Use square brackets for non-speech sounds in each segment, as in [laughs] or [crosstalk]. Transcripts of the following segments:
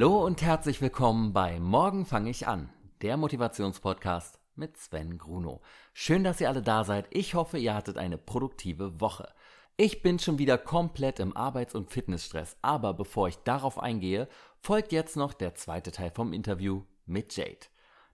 Hallo und herzlich willkommen bei Morgen fange ich an, der Motivationspodcast mit Sven Gruno. Schön, dass ihr alle da seid. Ich hoffe, ihr hattet eine produktive Woche. Ich bin schon wieder komplett im Arbeits- und Fitnessstress, aber bevor ich darauf eingehe, folgt jetzt noch der zweite Teil vom Interview mit Jade.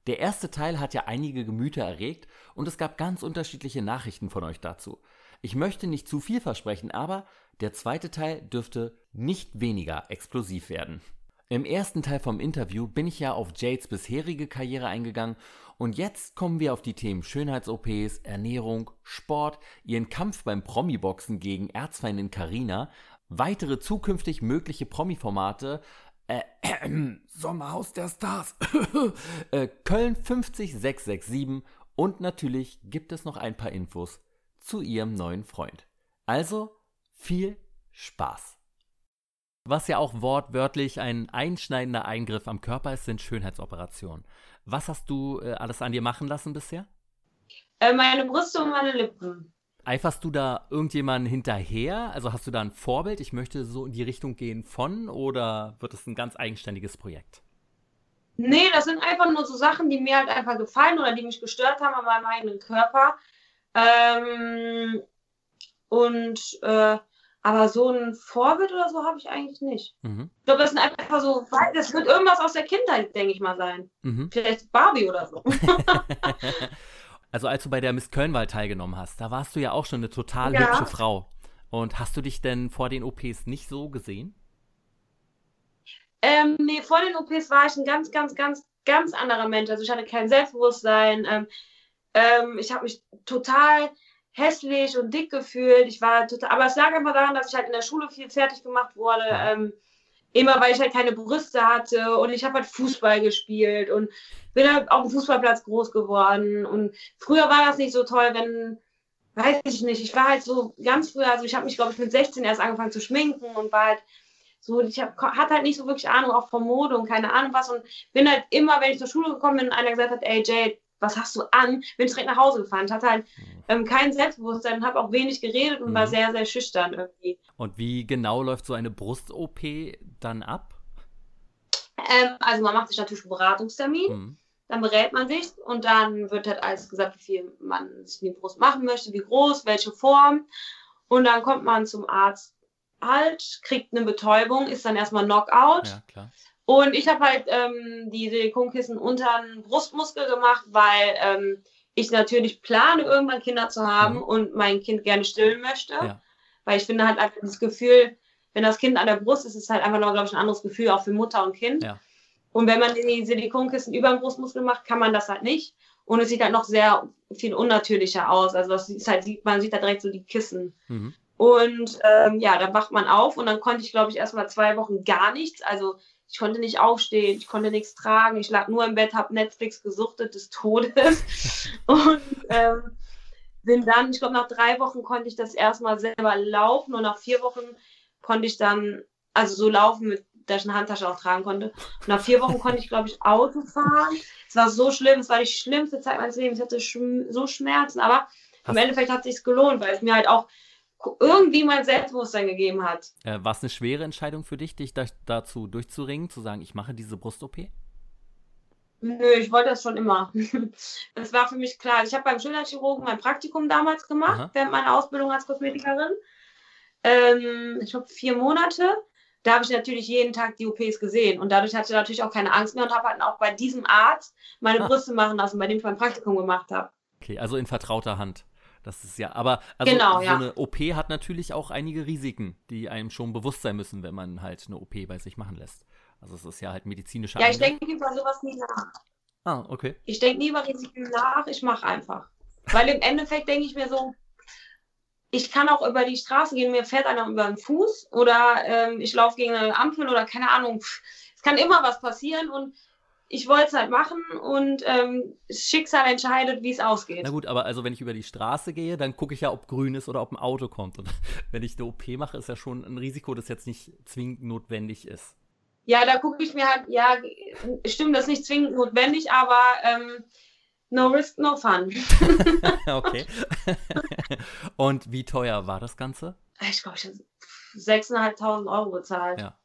Der erste Teil hat ja einige Gemüter erregt und es gab ganz unterschiedliche Nachrichten von euch dazu. Ich möchte nicht zu viel versprechen, aber der zweite Teil dürfte nicht weniger explosiv werden. Im ersten Teil vom Interview bin ich ja auf Jades bisherige Karriere eingegangen und jetzt kommen wir auf die Themen Schönheits-OPs, Ernährung, Sport, ihren Kampf beim Promi-Boxen gegen Erzfeindin Karina, weitere zukünftig mögliche Promi-Formate, äh, äh, [clears throat] Sommerhaus der Stars, [laughs] äh, Köln 50667 und natürlich gibt es noch ein paar Infos zu ihrem neuen Freund. Also viel Spaß! Was ja auch wortwörtlich ein einschneidender Eingriff am Körper ist, sind Schönheitsoperationen. Was hast du äh, alles an dir machen lassen bisher? Äh, meine Brüste und meine Lippen. Eiferst du da irgendjemanden hinterher? Also hast du da ein Vorbild? Ich möchte so in die Richtung gehen von oder wird es ein ganz eigenständiges Projekt? Nee, das sind einfach nur so Sachen, die mir halt einfach gefallen oder die mich gestört haben an meinem eigenen Körper. Ähm, und äh, aber so ein Vorbild oder so habe ich eigentlich nicht. Mhm. Ich glaube, das sind einfach so, das wird irgendwas aus der Kindheit, denke ich mal, sein. Mhm. Vielleicht Barbie oder so. [laughs] also als du bei der Miss Kölnwahl teilgenommen hast, da warst du ja auch schon eine total ja. hübsche Frau. Und hast du dich denn vor den OPs nicht so gesehen? Ähm, nee, vor den OPs war ich ein ganz, ganz, ganz, ganz anderer Mensch. Also ich hatte kein Selbstbewusstsein. Ähm, ähm, ich habe mich total hässlich und dick gefühlt. Ich war total, aber es lag einfach daran, dass ich halt in der Schule viel fertig gemacht wurde. Ähm, immer weil ich halt keine Brüste hatte und ich habe halt Fußball gespielt und bin halt auf dem Fußballplatz groß geworden. Und früher war das nicht so toll, wenn, weiß ich nicht, ich war halt so ganz früher, also ich habe mich, glaube ich, mit 16 erst angefangen zu schminken und war halt so, ich hab, hatte halt nicht so wirklich Ahnung auch von Mode und keine Ahnung was und bin halt immer, wenn ich zur Schule gekommen bin einer gesagt hat, ey Jade, was hast du an? Bin direkt nach Hause gefahren. Ich hatte halt mhm. ähm, kein Selbstbewusstsein, habe auch wenig geredet und mhm. war sehr, sehr schüchtern irgendwie. Und wie genau läuft so eine Brust-OP dann ab? Ähm, also man macht sich natürlich einen Beratungstermin, mhm. dann berät man sich und dann wird halt alles gesagt, wie viel man sich in die Brust machen möchte, wie groß, welche Form. Und dann kommt man zum Arzt halt, kriegt eine Betäubung, ist dann erstmal Knockout. Ja, klar. Und ich habe halt ähm, die Silikonkissen unter den Brustmuskel gemacht, weil ähm, ich natürlich plane, irgendwann Kinder zu haben mhm. und mein Kind gerne stillen möchte. Ja. Weil ich finde halt einfach das Gefühl, wenn das Kind an der Brust ist, ist es halt einfach noch, glaube ich, ein anderes Gefühl, auch für Mutter und Kind. Ja. Und wenn man die Silikonkissen über den Brustmuskel macht, kann man das halt nicht. Und es sieht halt noch sehr viel unnatürlicher aus. Also das ist halt, man sieht da direkt so die Kissen. Mhm. Und ähm, ja, dann wacht man auf und dann konnte ich, glaube ich, erst mal zwei Wochen gar nichts. Also ich konnte nicht aufstehen, ich konnte nichts tragen, ich lag nur im Bett, habe Netflix gesuchtet des Todes. [laughs] und ähm, bin dann, ich glaube, nach drei Wochen konnte ich das erstmal selber laufen und nach vier Wochen konnte ich dann, also so laufen, mit, dass ich eine Handtasche auch tragen konnte. Und nach vier Wochen konnte ich, glaube ich, Auto fahren. Es war so schlimm, es war die schlimmste Zeit meines Lebens. Ich hatte so Schmerzen, aber im Endeffekt hat es sich gelohnt, weil es mir halt auch irgendwie mein Selbstbewusstsein gegeben hat. Äh, war es eine schwere Entscheidung für dich, dich da, dazu durchzuringen, zu sagen, ich mache diese Brust-OP? Nö, ich wollte das schon immer. [laughs] das war für mich klar. Ich habe beim Schönheitschirurgen mein Praktikum damals gemacht, Aha. während meiner Ausbildung als Kosmetikerin. Ähm, ich glaube, vier Monate. Da habe ich natürlich jeden Tag die OPs gesehen. Und dadurch hatte ich natürlich auch keine Angst mehr und habe halt auch bei diesem Arzt meine ah. Brüste machen lassen, bei dem ich mein Praktikum gemacht habe. Okay, also in vertrauter Hand. Das ist ja, aber also genau, so ja. eine OP hat natürlich auch einige Risiken, die einem schon bewusst sein müssen, wenn man halt eine OP bei sich machen lässt. Also es ist ja halt medizinischer. Ja, ich denke über sowas nie nach. Ah, okay. Ich denke nie über Risiken nach, ich mache einfach. Weil im Endeffekt denke ich mir so, ich kann auch über die Straße gehen, mir fährt einer über den Fuß oder ähm, ich laufe gegen eine Ampel oder keine Ahnung. Es kann immer was passieren und ich wollte es halt machen und ähm, Schicksal entscheidet, wie es ausgeht. Na gut, aber also wenn ich über die Straße gehe, dann gucke ich ja, ob grün ist oder ob ein Auto kommt. Und [laughs] wenn ich eine OP mache, ist ja schon ein Risiko, das jetzt nicht zwingend notwendig ist. Ja, da gucke ich mir halt, ja, stimmt, das ist nicht zwingend notwendig, aber ähm, no risk, no fun. [laughs] okay. [laughs] und wie teuer war das Ganze? Ich glaube, ich habe 6.500 Euro bezahlt. Ja.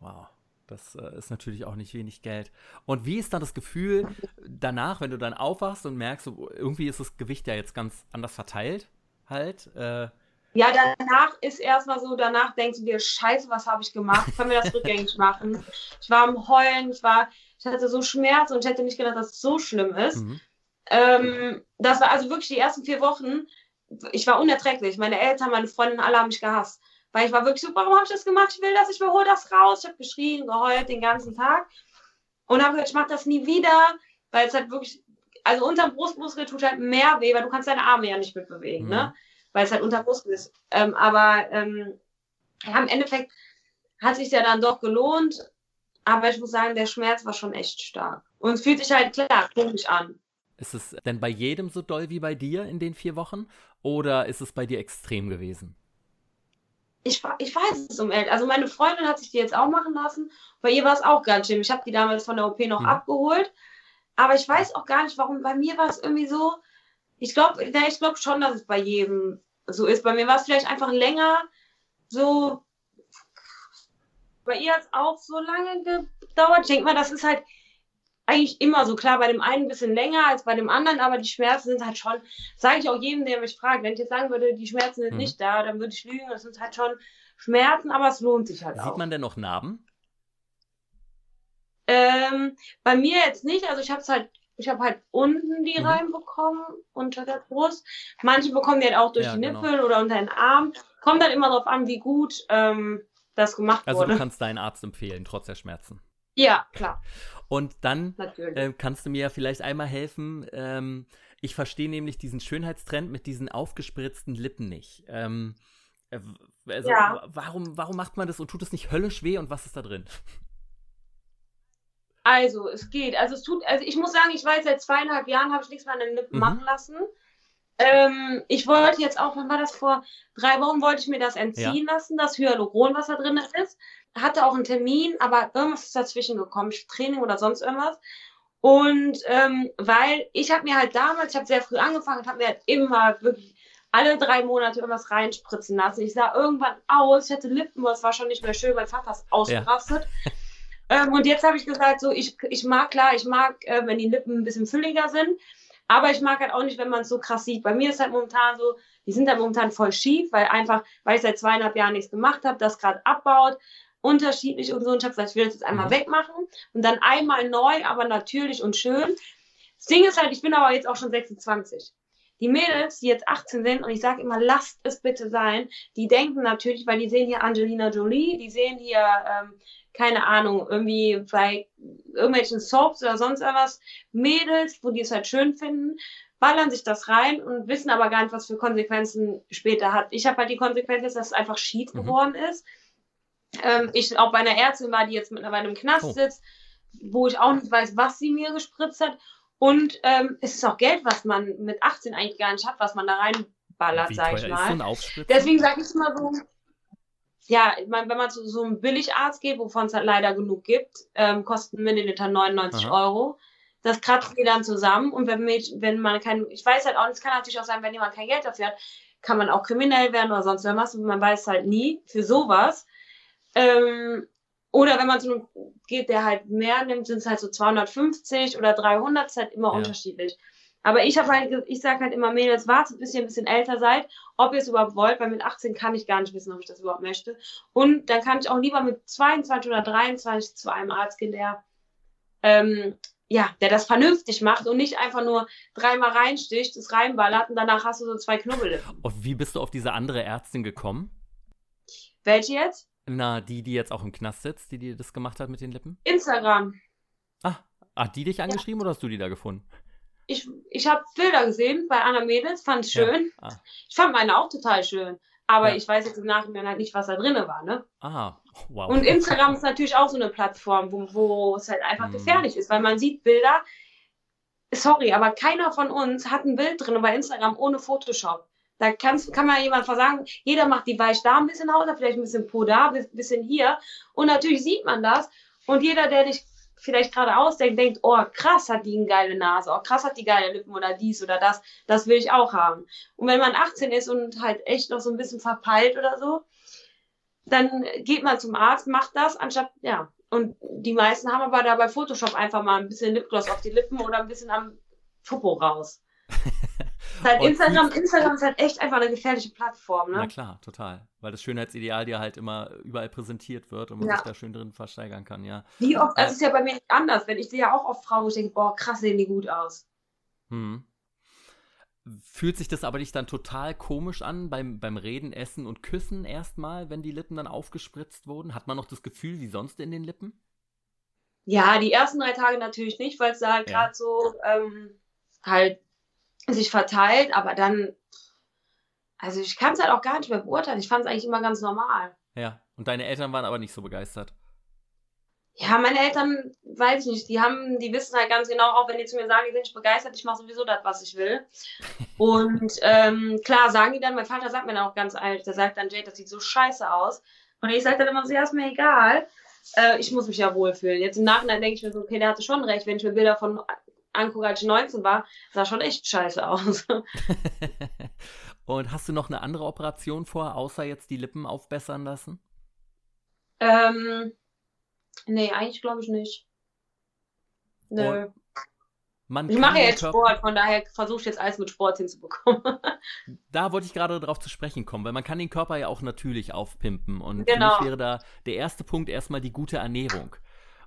Wow. Das äh, ist natürlich auch nicht wenig Geld. Und wie ist dann das Gefühl danach, wenn du dann aufwachst und merkst, irgendwie ist das Gewicht ja jetzt ganz anders verteilt, halt? Äh, ja, danach ist erstmal so, danach denkst du dir, scheiße, was habe ich gemacht? Können wir das [laughs] rückgängig machen? Ich war am Heulen, ich war, ich hatte so Schmerz und ich hätte nicht gedacht, dass es so schlimm ist. Mhm. Ähm, das war also wirklich die ersten vier Wochen, ich war unerträglich. Meine Eltern, meine Freundinnen, alle haben mich gehasst. Weil ich war wirklich so, warum habe ich das gemacht? Ich will das, ich will, hol das raus. Ich habe geschrien, geheult den ganzen Tag. Und habe gesagt, ich mache das nie wieder, weil es halt wirklich, also unterm Brustmuskel tut halt mehr weh, weil du kannst deine Arme ja nicht mitbewegen, ne? mhm. ne? Weil es halt unter Brustmuskel ist. Ähm, aber ähm, ja, im Endeffekt hat sich ja dann doch gelohnt. Aber ich muss sagen, der Schmerz war schon echt stark. Und es fühlt sich halt klar komisch an. Ist es denn bei jedem so doll wie bei dir in den vier Wochen? Oder ist es bei dir extrem gewesen? Ich, ich weiß es um ehrlich. Also meine Freundin hat sich die jetzt auch machen lassen. Bei ihr war es auch ganz schlimm. Ich habe die damals von der OP noch mhm. abgeholt. Aber ich weiß auch gar nicht, warum. Bei mir war es irgendwie so. Ich glaube, ich glaube schon, dass es bei jedem so ist. Bei mir war es vielleicht einfach länger so. Bei ihr hat es auch so lange gedauert. Ich denke mal, das ist halt eigentlich immer so. Klar, bei dem einen ein bisschen länger als bei dem anderen, aber die Schmerzen sind halt schon, sage ich auch jedem, der mich fragt, wenn ich jetzt sagen würde, die Schmerzen sind mhm. nicht da, dann würde ich lügen. Das sind halt schon Schmerzen, aber es lohnt sich halt Sieht auch. Sieht man denn noch Narben? Ähm, bei mir jetzt nicht. Also ich habe es halt, ich habe halt unten die mhm. reinbekommen unter der Brust. Manche bekommen die halt auch durch ja, die genau. Nippel oder unter den Arm. Kommt dann immer darauf an, wie gut ähm, das gemacht also wurde. Also du kannst deinen Arzt empfehlen, trotz der Schmerzen. Ja, klar. Und dann äh, kannst du mir ja vielleicht einmal helfen. Ähm, ich verstehe nämlich diesen Schönheitstrend mit diesen aufgespritzten Lippen nicht. Ähm, äh, also, ja. warum, warum macht man das und tut es nicht höllisch weh und was ist da drin? Also, es geht. Also, es tut, also ich muss sagen, ich weiß, seit zweieinhalb Jahren habe ich nichts mehr an den Lippen mhm. machen lassen. Ähm, ich wollte jetzt auch, wann war das vor drei Wochen, wollte ich mir das entziehen ja. lassen, das Hyaluron, was da drin ist. Hatte auch einen Termin, aber irgendwas ist dazwischen gekommen, Training oder sonst irgendwas. Und ähm, weil ich habe mir halt damals, ich habe sehr früh angefangen und habe mir halt immer wirklich alle drei Monate irgendwas reinspritzen lassen. Ich sah irgendwann aus, ich hatte Lippen, das war schon nicht mehr schön, mein Vater ist ausgerastet. Ja. [laughs] ähm, und jetzt habe ich gesagt, so ich, ich mag klar, ich mag, äh, wenn die Lippen ein bisschen fülliger sind. Aber ich mag halt auch nicht, wenn man es so krass sieht. Bei mir ist halt momentan so, die sind halt momentan voll schief, weil einfach, weil ich seit zweieinhalb Jahren nichts gemacht habe, das gerade abbaut, unterschiedlich und so. Und ich habe gesagt, ich will das jetzt einmal mhm. wegmachen und dann einmal neu, aber natürlich und schön. Das Ding ist halt, ich bin aber jetzt auch schon 26. Die Mädels, die jetzt 18 sind, und ich sage immer, lasst es bitte sein, die denken natürlich, weil die sehen hier Angelina Jolie, die sehen hier ähm, keine Ahnung, irgendwie bei irgendwelchen Soaps oder sonst irgendwas, Mädels, wo die es halt schön finden, ballern sich das rein und wissen aber gar nicht, was für Konsequenzen später hat. Ich habe halt die Konsequenz, dass es einfach schief mhm. geworden ist. Ähm, ich auch bei einer Ärztin war, die jetzt mittlerweile im Knast oh. sitzt, wo ich auch nicht weiß, was sie mir gespritzt hat. Und ähm, es ist auch Geld, was man mit 18 eigentlich gar nicht hat, was man da reinballert, sag ich mal. Deswegen sage ich immer so, ja, ich wenn man zu so einem Billigarzt geht, wovon es halt leider genug gibt, ähm, kosten Milliliter 99 Aha. Euro. Das kratzt die dann zusammen und wenn, wenn man kein, ich weiß halt auch, es kann natürlich auch sein, wenn jemand kein Geld dafür hat, kann man auch kriminell werden oder sonst irgendwas und man weiß halt nie für sowas. Ähm, oder wenn man zu einem geht, der halt mehr nimmt, sind es halt so 250 oder 300, ist halt immer ja. unterschiedlich. Aber ich habe halt, ich sage halt immer, Mädels, wartet, bis ihr ein bisschen älter seid, ob ihr es überhaupt wollt, weil mit 18 kann ich gar nicht wissen, ob ich das überhaupt möchte. Und dann kann ich auch lieber mit 22 oder 23 zu einem Arzt gehen, der, ähm, ja, der das vernünftig macht und nicht einfach nur dreimal reinsticht, es reinballert und danach hast du so zwei Knubbel. Und wie bist du auf diese andere Ärztin gekommen? Welche jetzt? Na, die, die jetzt auch im Knast sitzt, die dir das gemacht hat mit den Lippen? Instagram. Ah, hat die dich angeschrieben ja. oder hast du die da gefunden? ich, ich habe Bilder gesehen bei Anna Mädels, fand es schön. Ja. Ah. Ich fand meine auch total schön. Aber ja. ich weiß jetzt im Nachhinein halt nicht, was da drin war, ne? Ah, wow. Und Instagram ist natürlich auch so eine Plattform, wo, wo es halt einfach mm. gefährlich ist, weil man sieht Bilder. Sorry, aber keiner von uns hat ein Bild drin bei Instagram ohne Photoshop. Da kannst, kann man jemand versagen, jeder macht die Weich da ein bisschen Haut, vielleicht ein bisschen Po da, ein bisschen hier. Und natürlich sieht man das. Und jeder, der dich vielleicht gerade ausdenkt, denkt, oh krass hat die eine geile Nase, oh krass hat die geile Lippen oder dies oder das, das will ich auch haben. Und wenn man 18 ist und halt echt noch so ein bisschen verpeilt oder so, dann geht man zum Arzt, macht das, anstatt, ja, Und die meisten haben aber da bei Photoshop einfach mal ein bisschen Lipgloss auf die Lippen oder ein bisschen am Popo raus. [laughs] halt Instagram, Instagram ist halt echt einfach eine gefährliche Plattform, ne? Na klar, total. Weil das Schönheitsideal dir halt immer überall präsentiert wird und man ja. sich da schön drin versteigern kann, ja. Wie oft, also es ist ja bei mir anders, wenn ich sehe ja auch oft Frauen, wo ich denke, boah, krass sehen die gut aus. Hm. Fühlt sich das aber nicht dann total komisch an beim, beim Reden, Essen und Küssen erstmal, wenn die Lippen dann aufgespritzt wurden? Hat man noch das Gefühl wie sonst in den Lippen? Ja, die ersten drei Tage natürlich nicht, weil es da halt ja. gerade so ähm, halt sich verteilt, aber dann, also ich kann es halt auch gar nicht mehr beurteilen. Ich fand es eigentlich immer ganz normal. Ja, und deine Eltern waren aber nicht so begeistert. Ja, meine Eltern, weiß ich nicht, die haben, die wissen halt ganz genau, auch wenn die zu mir sagen, die sind nicht begeistert, ich mache sowieso das, was ich will. [laughs] Und ähm, klar sagen die dann, mein Vater sagt mir dann auch ganz ehrlich, der sagt dann, Jade, das sieht so scheiße aus. Und ich sage dann immer so, ja, ist mir egal. Äh, ich muss mich ja wohlfühlen. Jetzt im Nachhinein denke ich mir so, okay, der hatte schon recht, wenn ich mir Bilder von angucke, als ich 19 war, sah schon echt scheiße aus. [laughs] Und hast du noch eine andere Operation vor, außer jetzt die Lippen aufbessern lassen? Ähm, Nee, eigentlich glaube ich nicht. Nö. ich mache ja jetzt Körper... Sport, von daher versuche ich jetzt alles mit Sport hinzubekommen. [laughs] da wollte ich gerade darauf zu sprechen kommen, weil man kann den Körper ja auch natürlich aufpimpen. Und genau. für mich wäre da der erste Punkt erstmal die gute Ernährung.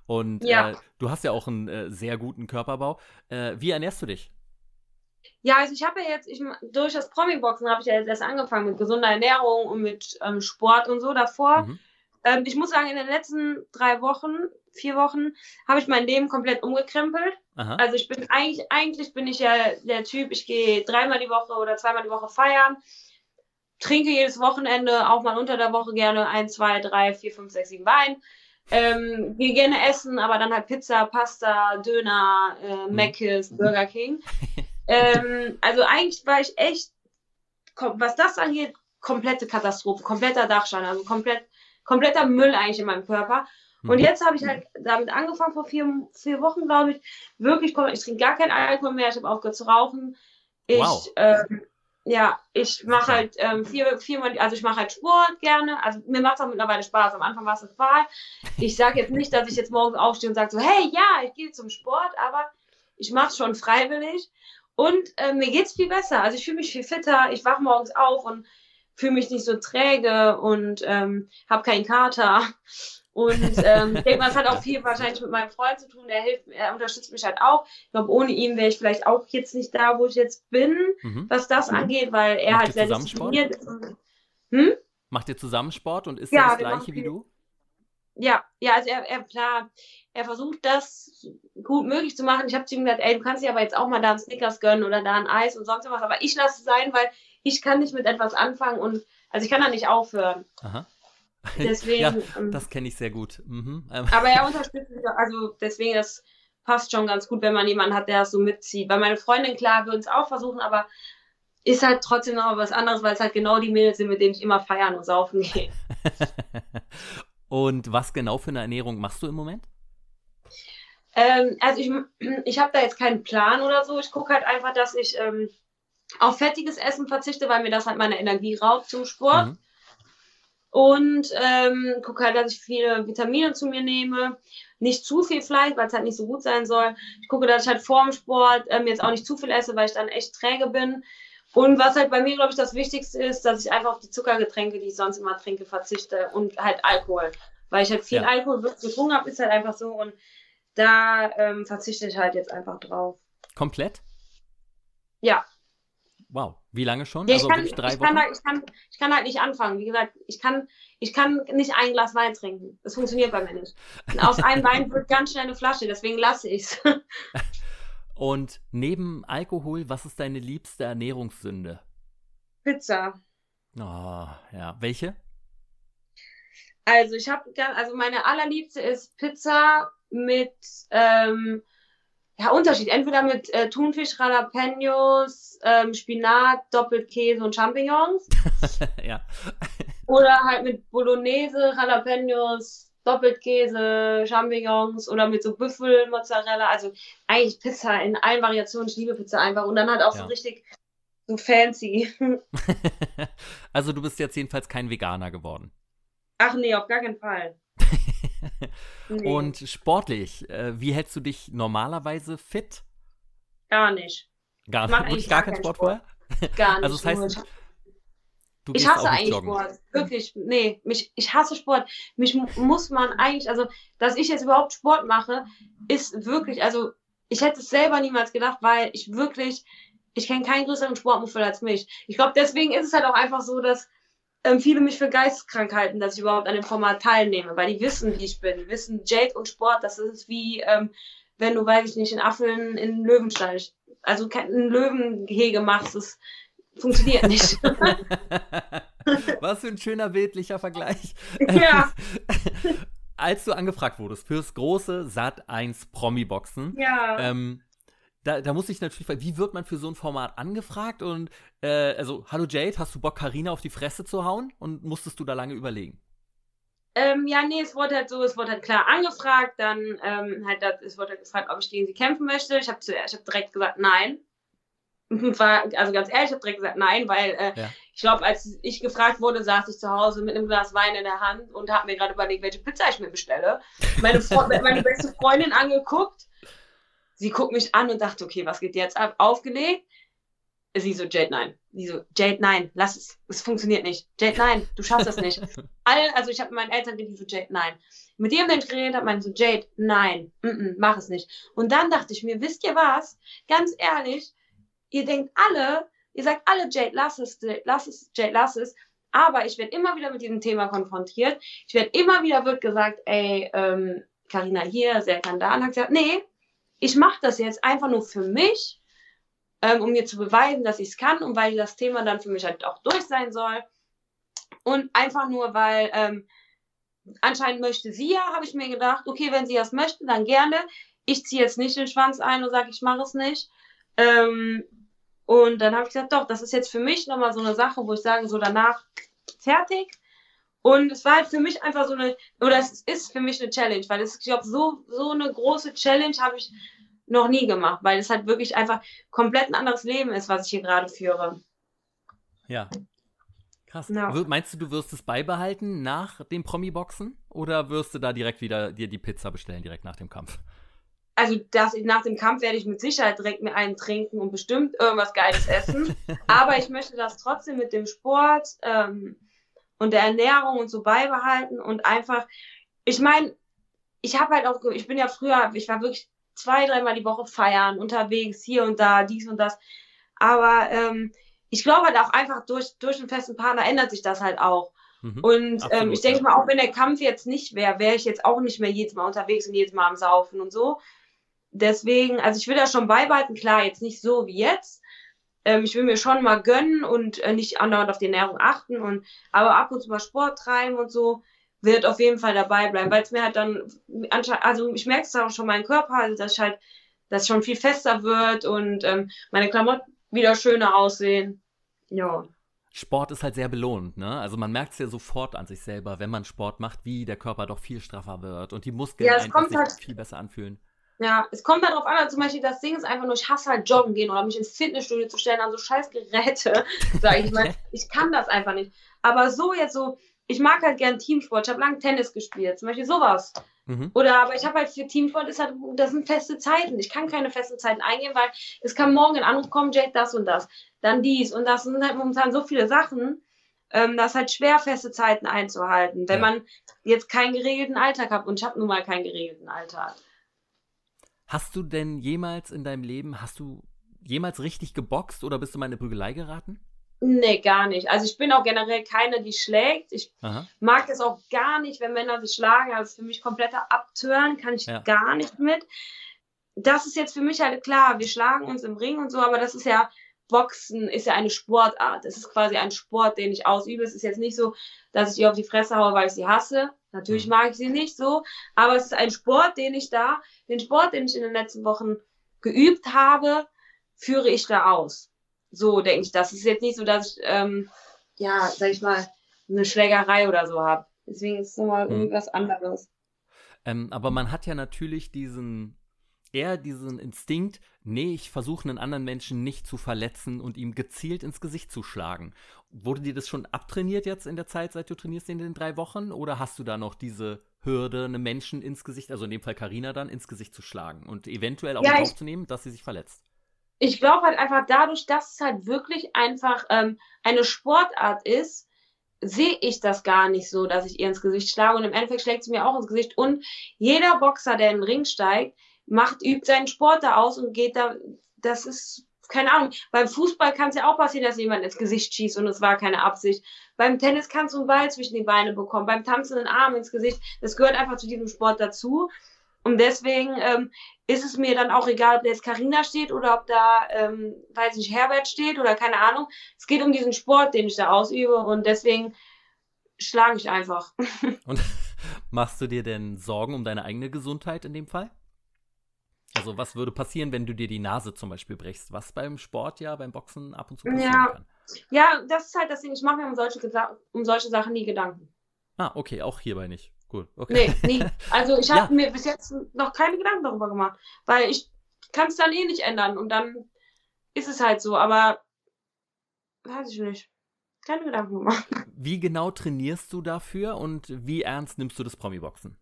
Und ja. äh, du hast ja auch einen äh, sehr guten Körperbau. Äh, wie ernährst du dich? Ja, also ich habe ja jetzt, ich, durch das Promi-Boxen habe ich ja jetzt erst angefangen mit gesunder Ernährung und mit ähm, Sport und so davor. Mhm. Ähm, ich muss sagen, in den letzten drei Wochen, vier Wochen, habe ich mein Leben komplett umgekrempelt. Aha. Also ich bin eigentlich, eigentlich bin ich ja der Typ, ich gehe dreimal die Woche oder zweimal die Woche feiern, trinke jedes Wochenende, auch mal unter der Woche gerne ein, zwei, drei, vier, fünf, sechs, sieben Wein. Ähm, gehe gerne essen, aber dann halt Pizza, Pasta, Döner, äh, mhm. Mc's, Burger King. [laughs] ähm, also eigentlich war ich echt, was das angeht, komplette Katastrophe, kompletter Dachschein, also komplett kompletter Müll eigentlich in meinem Körper. Und mhm. jetzt habe ich halt damit angefangen, vor vier, vier Wochen, glaube ich, wirklich, ich trinke gar keinen Alkohol mehr, ich habe aufgehört zu rauchen. Ich, wow. ähm, ja, ich mache halt ähm, vier, viermal, also ich mache halt Sport gerne. Also mir macht es auch mittlerweile Spaß. Am Anfang war es eine Qual. Ich sage jetzt nicht, dass ich jetzt morgens aufstehe und sage so, hey, ja, ich gehe zum Sport, aber ich mache es schon freiwillig. Und äh, mir geht es viel besser. Also ich fühle mich viel fitter. Ich wache morgens auf und fühle mich nicht so träge und ähm, habe keinen Kater. Und ähm, ich denke mal, es hat auch viel wahrscheinlich mit meinem Freund zu tun. Der hilft, er unterstützt mich halt auch. Ich glaube, ohne ihn wäre ich vielleicht auch jetzt nicht da, wo ich jetzt bin, mhm. was das mhm. angeht, weil er Macht halt sehr diszipliniert ist. Hm? Macht ihr zusammen Sport und ist ja, das gleiche wie du? Ja, ja, also er, er, klar, er versucht das gut möglich zu machen. Ich habe zu ihm gesagt, ey, du kannst dir aber jetzt auch mal da einen Snickers gönnen oder da ein Eis und sonst was. Aber ich lasse es sein, weil ich kann nicht mit etwas anfangen und also ich kann da nicht aufhören. Aha. Deswegen. [laughs] ja, ähm, das kenne ich sehr gut. Mhm. Ähm. Aber er [laughs] unterstützt mich, also deswegen, das passt schon ganz gut, wenn man jemanden hat, der das so mitzieht. Weil meine Freundin, klar, würde es auch versuchen, aber ist halt trotzdem noch was anderes, weil es halt genau die Mädels sind, mit denen ich immer feiern und saufen gehe. [laughs] und was genau für eine Ernährung machst du im Moment? Ähm, also ich, ich habe da jetzt keinen Plan oder so. Ich gucke halt einfach, dass ich ähm, auf fettiges Essen verzichte, weil mir das halt meine Energie raubt zum Sport. Mhm. Und ähm, gucke halt, dass ich viele Vitamine zu mir nehme. Nicht zu viel Fleisch, weil es halt nicht so gut sein soll. Ich gucke, dass ich halt vor dem Sport ähm, jetzt auch nicht zu viel esse, weil ich dann echt träge bin. Und was halt bei mir, glaube ich, das Wichtigste ist, dass ich einfach auf die Zuckergetränke, die ich sonst immer trinke, verzichte und halt Alkohol. Weil ich halt viel ja. Alkohol getrunken habe, ist halt einfach so. Und da ähm, verzichte ich halt jetzt einfach drauf. Komplett? Ja. Wow, wie lange schon? Ja, also kann, ich Wochen? Kann halt, ich, kann, ich kann halt nicht anfangen. Wie gesagt, ich kann, ich kann nicht ein Glas Wein trinken. Das funktioniert bei mir nicht. Und aus einem Wein wird ganz schnell eine Flasche, deswegen lasse ich es. [laughs] Und neben Alkohol, was ist deine liebste Ernährungssünde? Pizza. Oh, ja. Welche? Also ich habe, also meine allerliebste ist Pizza mit ähm, ja, Unterschied. Entweder mit äh, Thunfisch, Jalapenos, ähm, Spinat, Doppelkäse und Champignons. [laughs] ja. [laughs] oder halt mit Bolognese, Jalapenos, Doppelkäse, Champignons oder mit so Büffelmozzarella. Also eigentlich Pizza in allen Variationen. Ich liebe Pizza einfach. Und dann halt auch ja. so richtig so fancy. [laughs] also du bist jetzt jedenfalls kein Veganer geworden. Ach nee, auf gar keinen Fall. [laughs] nee. Und sportlich, äh, wie hältst du dich normalerweise fit? Gar nicht. Gar, nicht. wirklich gar, gar keinen Sport, Sport vorher? Gar [laughs] nicht. Also das heißt, Du ich hasse eigentlich joggen. Sport. Wirklich, nee, mich, ich hasse Sport. Mich muss man eigentlich, also, dass ich jetzt überhaupt Sport mache, ist wirklich, also, ich hätte es selber niemals gedacht, weil ich wirklich, ich kenne keinen größeren Sportmuffel als mich. Ich glaube, deswegen ist es halt auch einfach so, dass ähm, viele mich für geisteskrank halten, dass ich überhaupt an dem Format teilnehme, weil die wissen, wie ich bin. Die wissen, Jade und Sport, das ist wie, ähm, wenn du, weiß ich nicht, in Affeln in Löwenstall, also ein Löwengehege machst, das funktioniert nicht. [laughs] Was für ein schöner bildlicher Vergleich. Ja. [laughs] Als du angefragt wurdest fürs große Sat 1 Promi-Boxen, ja. ähm, da, da muss ich natürlich fragen, wie wird man für so ein Format angefragt? Und äh, also, hallo Jade, hast du Bock, Karina auf die Fresse zu hauen? Und musstest du da lange überlegen? Ähm, ja, nee, es wurde halt so, es wurde halt klar angefragt, dann ähm, halt, es wurde halt gefragt, ob ich gegen sie kämpfen möchte. Ich habe ich hab direkt gesagt, nein. [laughs] War, also ganz ehrlich, ich habe direkt gesagt nein, weil äh, ja. ich glaube, als ich gefragt wurde, saß ich zu Hause mit einem Glas Wein in der Hand und habe mir gerade überlegt, welche Pizza ich mir bestelle. Meine, [laughs] meine beste Freundin angeguckt. Sie guckt mich an und dachte, okay, was geht jetzt ab? Aufgelegt. Sie so, Jade, nein. Sie so, Jade, nein, lass es. Es funktioniert nicht. Jade, nein, du schaffst das nicht. [laughs] All, also ich habe mit meinen Eltern geredet, so, Jade, nein. Mit jedem, den ich geredet habe, meinte so, Jade, nein, mm -mm, mach es nicht. Und dann dachte ich mir, wisst ihr was? Ganz ehrlich, ihr denkt alle, ihr sagt alle, Jade, lass es, lass es, Jade, lass es. Aber ich werde immer wieder mit diesem Thema konfrontiert. Ich werde immer wieder wird gesagt, ey, ähm, Carina hier, Serkan da. Und hat gesagt, nee, ich mache das jetzt einfach nur für mich, ähm, um mir zu beweisen, dass ich es kann und weil das Thema dann für mich halt auch durch sein soll. Und einfach nur, weil ähm, anscheinend möchte sie ja, habe ich mir gedacht, okay, wenn sie das möchte, dann gerne. Ich ziehe jetzt nicht den Schwanz ein und sage, ich mache es nicht. Ähm, und dann habe ich gesagt, doch, das ist jetzt für mich nochmal so eine Sache, wo ich sage, so danach fertig. Und es war halt für mich einfach so eine, oder es ist für mich eine Challenge, weil es, ich glaube, so, so eine große Challenge habe ich noch nie gemacht, weil es halt wirklich einfach komplett ein anderes Leben ist, was ich hier gerade führe. Ja. Krass. Ja. Meinst du, du wirst es beibehalten nach dem Promi-Boxen? Oder wirst du da direkt wieder dir die Pizza bestellen, direkt nach dem Kampf? also das, nach dem Kampf werde ich mit Sicherheit direkt mir einen trinken und bestimmt irgendwas Geiles essen. [laughs] Aber ich möchte das trotzdem mit dem Sport ähm, und der Ernährung und so beibehalten und einfach, ich meine, ich habe halt auch, ich bin ja früher, ich war wirklich zwei, dreimal die Woche feiern, unterwegs, hier und da, dies und das. Aber ähm, ich glaube halt auch einfach durch, durch einen festen Partner ändert sich das halt auch. Mhm, und ähm, ich denke ja. mal, auch wenn der Kampf jetzt nicht wäre, wäre ich jetzt auch nicht mehr jedes Mal unterwegs und jedes Mal am Saufen und so deswegen, also ich will das schon beibehalten, klar, jetzt nicht so wie jetzt. Ähm, ich will mir schon mal gönnen und äh, nicht andauernd auf die Ernährung achten und aber ab und zu mal Sport treiben und so wird auf jeden Fall dabei bleiben, weil es mir halt dann also ich merke es auch schon meinen Körper, also dass ich halt, dass schon viel fester wird und ähm, meine Klamotten wieder schöner aussehen. Ja. Sport ist halt sehr belohnt, ne? Also man merkt es ja sofort an sich selber, wenn man Sport macht, wie der Körper doch viel straffer wird und die Muskeln ja, einfach sich halt, viel besser anfühlen. Ja, es kommt darauf an, zum Beispiel das Ding ist einfach nur, ich hasse halt joggen gehen oder mich ins Fitnessstudio zu stellen an so scheiß Geräte, [laughs] sage ich mal. [laughs] Ich kann das einfach nicht. Aber so jetzt so, ich mag halt gern Teamsport. Ich habe lange Tennis gespielt, zum Beispiel sowas. Mhm. Oder aber ich habe halt für Teamsport, ist halt, das sind feste Zeiten. Ich kann keine festen Zeiten eingehen, weil es kann morgen ein Anruf kommen, Jade, das und das, dann dies und das. sind halt momentan so viele Sachen, ähm, das ist halt schwer, feste Zeiten einzuhalten, wenn ja. man jetzt keinen geregelten Alltag hat. Und ich habe nun mal keinen geregelten Alltag. Hast du denn jemals in deinem Leben, hast du jemals richtig geboxt oder bist du mal in eine Prügelei geraten? Nee, gar nicht. Also ich bin auch generell keine, die schlägt. Ich Aha. mag es auch gar nicht, wenn Männer sich schlagen. Also für mich kompletter Abtören kann ich ja. gar nicht mit. Das ist jetzt für mich halt klar, wir schlagen uns im Ring und so, aber das ist ja, Boxen ist ja eine Sportart. Es ist quasi ein Sport, den ich ausübe. Es ist jetzt nicht so, dass ich ihr auf die Fresse haue, weil ich sie hasse. Natürlich mhm. mag ich sie nicht so, aber es ist ein Sport, den ich da, den Sport, den ich in den letzten Wochen geübt habe, führe ich da aus. So denke ich. Das ist jetzt nicht so, dass ich, ähm, ja, sag ich mal, eine Schlägerei oder so habe. Deswegen ist es nochmal mhm. irgendwas anderes. Ähm, aber man hat ja natürlich diesen, eher diesen Instinkt, nee, ich versuche einen anderen Menschen nicht zu verletzen und ihm gezielt ins Gesicht zu schlagen. Wurde dir das schon abtrainiert jetzt in der Zeit, seit du trainierst in den drei Wochen? Oder hast du da noch diese Hürde, einem Menschen ins Gesicht, also in dem Fall Karina dann, ins Gesicht zu schlagen und eventuell auch ja, aufzunehmen, dass sie sich verletzt? Ich glaube halt einfach dadurch, dass es halt wirklich einfach ähm, eine Sportart ist, sehe ich das gar nicht so, dass ich ihr ins Gesicht schlage. Und im Endeffekt schlägt sie mir auch ins Gesicht. Und jeder Boxer, der in den Ring steigt, macht, übt seinen Sport da aus und geht da, das ist, keine Ahnung, beim Fußball kann es ja auch passieren, dass jemand ins Gesicht schießt und es war keine Absicht. Beim Tennis kannst du einen Ball zwischen die Beine bekommen, beim Tanzen einen Arm ins Gesicht. Das gehört einfach zu diesem Sport dazu. Und deswegen ähm, ist es mir dann auch egal, ob da jetzt Karina steht oder ob da, ähm, weiß nicht, Herbert steht oder keine Ahnung. Es geht um diesen Sport, den ich da ausübe und deswegen schlage ich einfach. [laughs] Und [laughs] machst du dir denn Sorgen um deine eigene Gesundheit in dem Fall? Also was würde passieren, wenn du dir die Nase zum Beispiel brichst? Was beim Sport ja, beim Boxen ab und zu passieren ja. kann. Ja, das ist halt das Ding. Ich mache mir um solche, um solche Sachen nie Gedanken. Ah, okay, auch hierbei nicht. Cool. Okay. Nee, nie. [laughs] Also ich habe ja. mir bis jetzt noch keine Gedanken darüber gemacht, weil ich kann es dann eh nicht ändern und dann ist es halt so, aber weiß ich nicht. Keine Gedanken gemacht. Wie genau trainierst du dafür und wie ernst nimmst du das Promi-Boxen?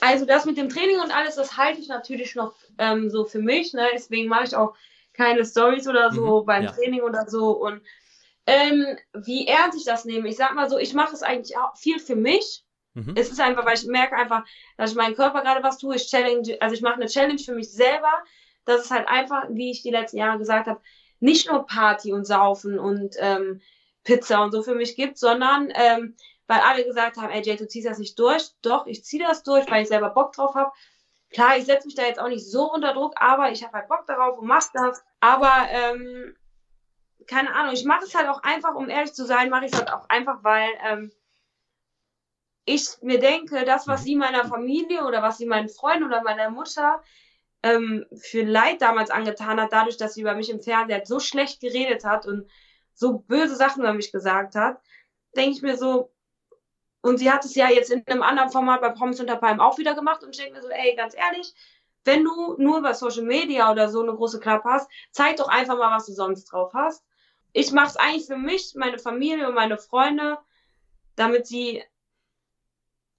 Also das mit dem Training und alles, das halte ich natürlich noch ähm, so für mich. Ne? Deswegen mache ich auch keine Stories oder so mhm, beim ja. Training oder so. Und ähm, wie ernst ich das nehme, ich sag mal so, ich mache es eigentlich auch viel für mich. Mhm. Es ist einfach, weil ich merke einfach, dass ich meinen Körper gerade was tue. Ich challenge, also ich mache eine Challenge für mich selber. Das ist halt einfach, wie ich die letzten Jahre gesagt habe, nicht nur Party und Saufen und ähm, Pizza und so für mich gibt, sondern ähm, weil alle gesagt haben, ey Jay, du ziehst das nicht durch. Doch, ich ziehe das durch, weil ich selber Bock drauf habe. Klar, ich setze mich da jetzt auch nicht so unter Druck, aber ich habe halt Bock darauf und mach das. Aber ähm, keine Ahnung, ich mache es halt auch einfach, um ehrlich zu sein, mache ich es halt auch einfach, weil ähm, ich mir denke, das, was sie meiner Familie oder was sie meinen Freunden oder meiner Mutter ähm, für Leid damals angetan hat, dadurch, dass sie über mich im Fernsehen so schlecht geredet hat und so böse Sachen über mich gesagt hat, denke ich mir so, und sie hat es ja jetzt in einem anderen Format bei Promis unter Palmen auch wieder gemacht und ich denke mir so, ey, ganz ehrlich, wenn du nur über Social Media oder so eine große Klappe hast, zeig doch einfach mal, was du sonst drauf hast. Ich mache es eigentlich für mich, meine Familie und meine Freunde, damit sie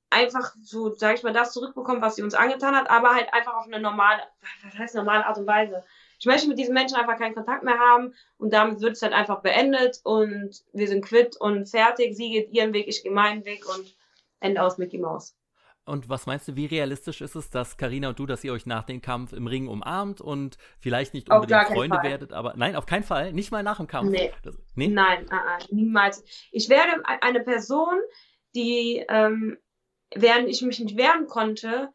einfach so, sag ich mal, das zurückbekommen, was sie uns angetan hat, aber halt einfach auf eine normale, was heißt normale Art und Weise ich möchte mit diesen Menschen einfach keinen Kontakt mehr haben und damit wird es halt einfach beendet und wir sind quitt und fertig. Sie geht ihren Weg, ich gehe meinen Weg und Ende aus Mickey Mouse. Und was meinst du, wie realistisch ist es, dass Karina und du, dass ihr euch nach dem Kampf im Ring umarmt und vielleicht nicht unbedingt Freunde Fall. werdet, aber nein, auf keinen Fall, nicht mal nach dem Kampf. Nee. Das, nee? Nein, uh, uh, niemals. Ich werde eine Person, die, ähm, während ich mich nicht wehren konnte,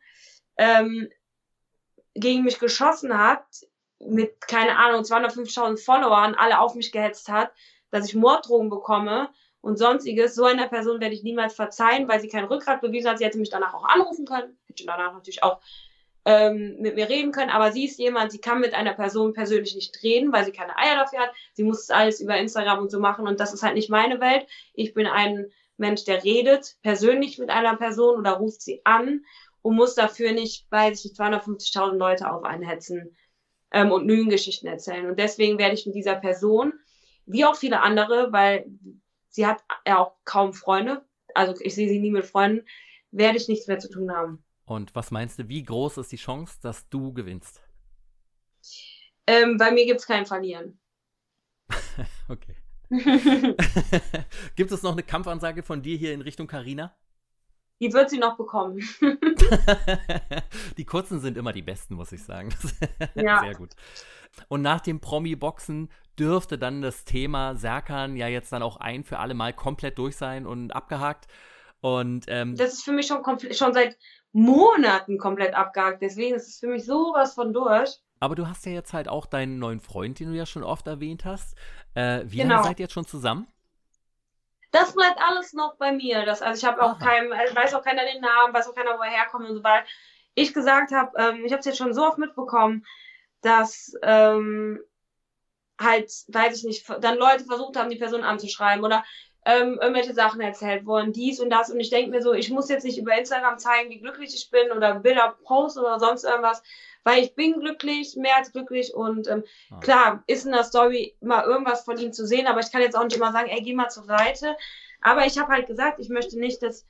ähm, gegen mich geschossen hat, mit, keine Ahnung, 250.000 Followern alle auf mich gehetzt hat, dass ich Morddrohungen bekomme und sonstiges. So einer Person werde ich niemals verzeihen, weil sie kein Rückgrat bewiesen hat. Sie hätte mich danach auch anrufen können, hätte danach natürlich auch ähm, mit mir reden können, aber sie ist jemand, sie kann mit einer Person persönlich nicht reden, weil sie keine Eier dafür hat. Sie muss es alles über Instagram und so machen und das ist halt nicht meine Welt. Ich bin ein Mensch, der redet persönlich mit einer Person oder ruft sie an und muss dafür nicht, weiß ich 250.000 Leute auf einen hetzen ähm, und Lügengeschichten erzählen. Und deswegen werde ich mit dieser Person, wie auch viele andere, weil sie hat ja auch kaum Freunde, also ich sehe sie nie mit Freunden, werde ich nichts mehr zu tun haben. Und was meinst du, wie groß ist die Chance, dass du gewinnst? Ähm, bei mir gibt es kein Verlieren. [laughs] okay. [laughs] [laughs] gibt es noch eine Kampfansage von dir hier in Richtung Karina? Die wird sie noch bekommen. [laughs] die kurzen sind immer die besten, muss ich sagen. ja. Sehr gut. Und nach dem Promi-Boxen dürfte dann das Thema Serkan ja jetzt dann auch ein für alle Mal komplett durch sein und abgehakt. Und, ähm, das ist für mich schon, schon seit Monaten komplett abgehakt. Deswegen ist es für mich sowas von durch. Aber du hast ja jetzt halt auch deinen neuen Freund, den du ja schon oft erwähnt hast. Äh, wie genau. lange seid ihr jetzt schon zusammen? Das bleibt alles noch bei mir. Das, also ich habe auch kein, äh, weiß auch keiner den Namen, weiß auch keiner, wo er herkommt und so weiter. Ich gesagt habe, ähm, ich habe es jetzt schon so oft mitbekommen, dass ähm, halt, weiß ich nicht, dann Leute versucht haben, die Person anzuschreiben oder ähm, irgendwelche Sachen erzählt worden, dies und das. Und ich denke mir so, ich muss jetzt nicht über Instagram zeigen, wie glücklich ich bin oder Bilder posten oder sonst irgendwas, weil ich bin glücklich, mehr als glücklich. Und ähm, ah. klar, ist in der Story mal irgendwas von ihm zu sehen, aber ich kann jetzt auch nicht immer sagen, ey, geh mal zur Seite. Aber ich habe halt gesagt, ich möchte nicht, dass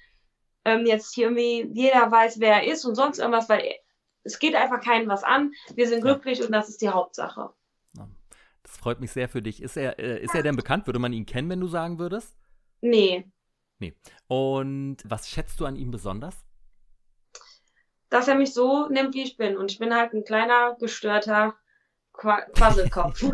ähm, jetzt hier irgendwie jeder weiß, wer er ist und sonst irgendwas, weil es geht einfach keinem was an. Wir sind glücklich und das ist die Hauptsache. Das freut mich sehr für dich. Ist er, äh, ist er denn bekannt? Würde man ihn kennen, wenn du sagen würdest? Nee. Nee. Und was schätzt du an ihm besonders? Dass er mich so nimmt, wie ich bin. Und ich bin halt ein kleiner, gestörter Qu Quasselkopf. [laughs]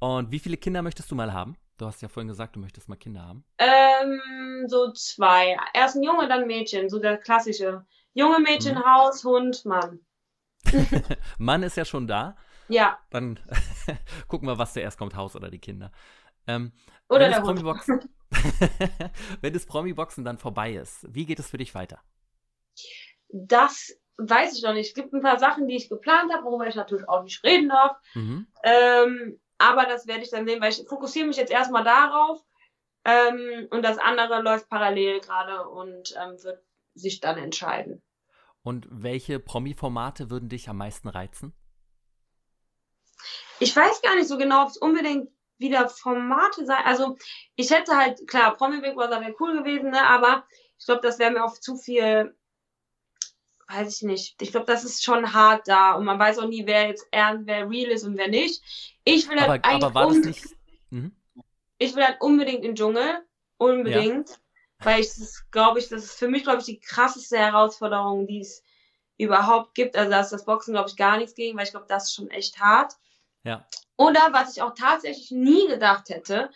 Und wie viele Kinder möchtest du mal haben? Du hast ja vorhin gesagt, du möchtest mal Kinder haben. Ähm, so zwei. Erst ein Junge, dann ein Mädchen. So der klassische. Junge Mädchen, mhm. Haus, Hund, Mann. [laughs] Mann ist ja schon da. Ja. Dann [laughs] gucken wir, was zuerst kommt, Haus oder die Kinder. Ähm, oder der Hund. [laughs] [laughs] wenn das Promi-Boxen dann vorbei ist, wie geht es für dich weiter? Das weiß ich noch nicht. Es gibt ein paar Sachen, die ich geplant habe, worüber ich natürlich auch nicht reden darf. Mhm. Ähm, aber das werde ich dann sehen, weil ich fokussiere mich jetzt erstmal darauf. Ähm, und das andere läuft parallel gerade und ähm, wird sich dann entscheiden. Und welche Promi-Formate würden dich am meisten reizen? Ich weiß gar nicht so genau, ob es unbedingt wieder Formate sein. Also ich hätte halt, klar, Promi Big Brother wäre cool gewesen, ne? aber ich glaube, das wäre mir auf zu viel, weiß ich nicht. Ich glaube, das ist schon hart da und man weiß auch nie, wer jetzt ernst, wer real ist und wer nicht. Ich will halt aber, aber war das nicht... Mhm. Ich will halt unbedingt in den Dschungel. Unbedingt. Ja. Weil ich glaube ich, das ist für mich, glaube ich, die krasseste Herausforderung, die es überhaupt gibt. Also da ist das Boxen, glaube ich, gar nichts gegen, weil ich glaube, das ist schon echt hart. Ja. Oder was ich auch tatsächlich nie gedacht hätte,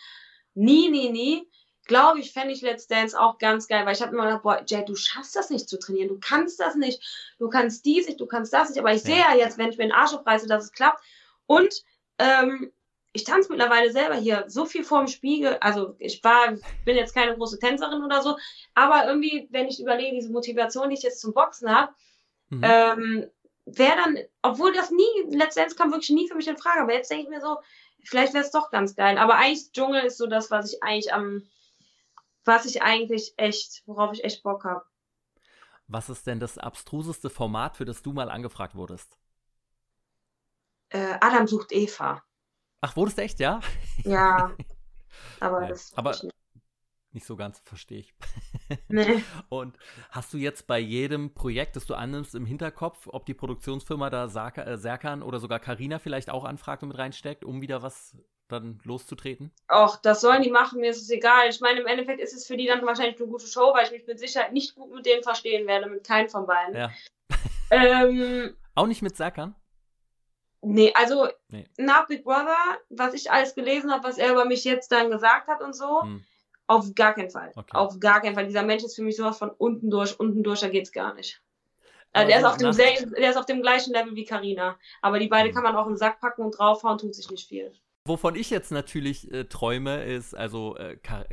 nie, nie, nie, glaube ich, fände ich Let's Dance auch ganz geil, weil ich habe immer gedacht, boah, Jay, du schaffst das nicht zu trainieren, du kannst das nicht, du kannst dies nicht, du kannst das nicht, aber ich sehe ja jetzt, wenn ich mir den Arsch aufreiße, dass es klappt und ähm, ich tanze mittlerweile selber hier so viel vorm Spiegel, also ich war, bin jetzt keine große Tänzerin oder so, aber irgendwie, wenn ich überlege, diese Motivation, die ich jetzt zum Boxen habe, mhm. ähm, wäre dann, obwohl das nie, letztendlich kam wirklich nie für mich in Frage, aber jetzt denke ich mir so, vielleicht wäre es doch ganz geil. Aber eigentlich Dschungel ist so das, was ich eigentlich am, was ich eigentlich echt, worauf ich echt Bock habe. Was ist denn das abstruseste Format, für das du mal angefragt wurdest? Äh, Adam sucht Eva. Ach, wurdest du echt, ja? Ja. [laughs] Aber ja, das. Aber nicht so ganz, verstehe ich. Nee. [laughs] Und hast du jetzt bei jedem Projekt, das du annimmst, im Hinterkopf, ob die Produktionsfirma da äh, Serkan oder sogar Karina vielleicht auch anfragt und mit reinsteckt, um wieder was dann loszutreten? Och, das sollen die machen, mir ist es egal. Ich meine, im Endeffekt ist es für die dann wahrscheinlich eine gute Show, weil ich mich mit Sicherheit nicht gut mit denen verstehen werde, mit keinem von beiden. Ja. [laughs] Ähm, auch nicht mit Serkan? Nee, also nee. nach Big Brother, was ich alles gelesen habe, was er über mich jetzt dann gesagt hat und so, hm auf gar keinen Fall. Okay. Auf gar keinen Fall. Dieser Mensch ist für mich sowas von unten durch, unten durch, da geht's gar nicht. Also der, ist auf dem der ist auf dem gleichen Level wie Karina. Aber die beiden mhm. kann man auch im Sack packen und draufhauen, tut sich nicht viel. Wovon ich jetzt natürlich äh, träume, ist also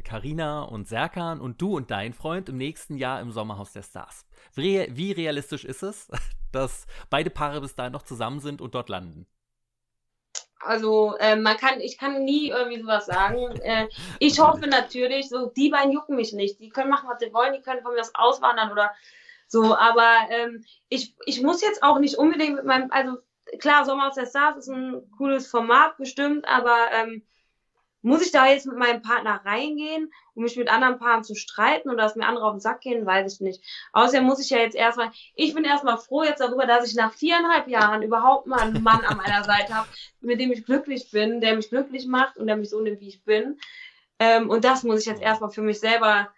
Karina äh, und Serkan und du und dein Freund im nächsten Jahr im Sommerhaus der Stars. Wie, wie realistisch ist es, [laughs] dass beide Paare bis dahin noch zusammen sind und dort landen? Also äh, man kann, ich kann nie irgendwie sowas sagen. Äh, ich hoffe natürlich, so die beiden jucken mich nicht. Die können machen, was sie wollen, die können von mir aus auswandern oder so. Aber ähm, ich, ich muss jetzt auch nicht unbedingt mit meinem, also klar, Sommer aus der Stars ist ein cooles Format bestimmt, aber ähm, muss ich da jetzt mit meinem Partner reingehen, um mich mit anderen Paaren zu streiten oder dass mir andere auf den Sack gehen, weiß ich nicht. Außerdem muss ich ja jetzt erstmal, ich bin erstmal froh jetzt darüber, dass ich nach viereinhalb Jahren überhaupt mal einen Mann an meiner Seite habe, mit dem ich glücklich bin, der mich glücklich macht und der mich so nimmt, wie ich bin. Ähm, und das muss ich jetzt erstmal für mich selber,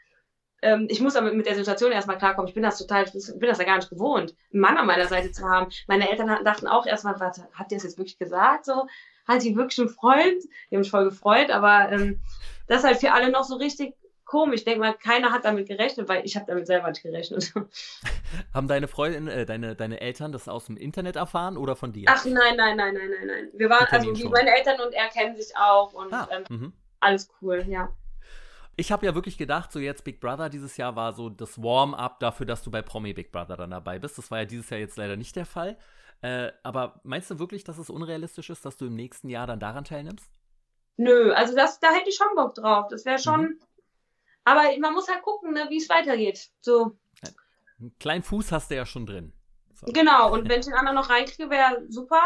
ähm, ich muss damit mit der Situation erstmal klarkommen. Ich bin das total, ich bin das ja gar nicht gewohnt, einen Mann an meiner Seite zu haben. Meine Eltern dachten auch erstmal, was hat der das jetzt wirklich gesagt? So, hat die wirklich einen Freund? Die haben mich voll gefreut, aber ähm, das ist halt für alle noch so richtig komisch. Ich denke mal, keiner hat damit gerechnet, weil ich habe damit selber nicht gerechnet. [laughs] Haben deine Freundin, äh, deine, deine Eltern das aus dem Internet erfahren oder von dir? Ach nein, nein, nein, nein, nein, nein. Wir waren, also wie meine Eltern und er kennen sich auch und ah, ähm, mhm. alles cool, ja. Ich habe ja wirklich gedacht, so jetzt Big Brother dieses Jahr war so das Warm-up dafür, dass du bei Promi Big Brother dann dabei bist. Das war ja dieses Jahr jetzt leider nicht der Fall. Äh, aber meinst du wirklich, dass es unrealistisch ist, dass du im nächsten Jahr dann daran teilnimmst? Nö, also das, da hätte ich schon Bock drauf. Das wäre schon. Mhm. Aber man muss halt gucken, ne, wie es weitergeht. So. Einen kleinen Fuß hast du ja schon drin. So. Genau, und [laughs] wenn ich den anderen noch reinkriege, wäre super.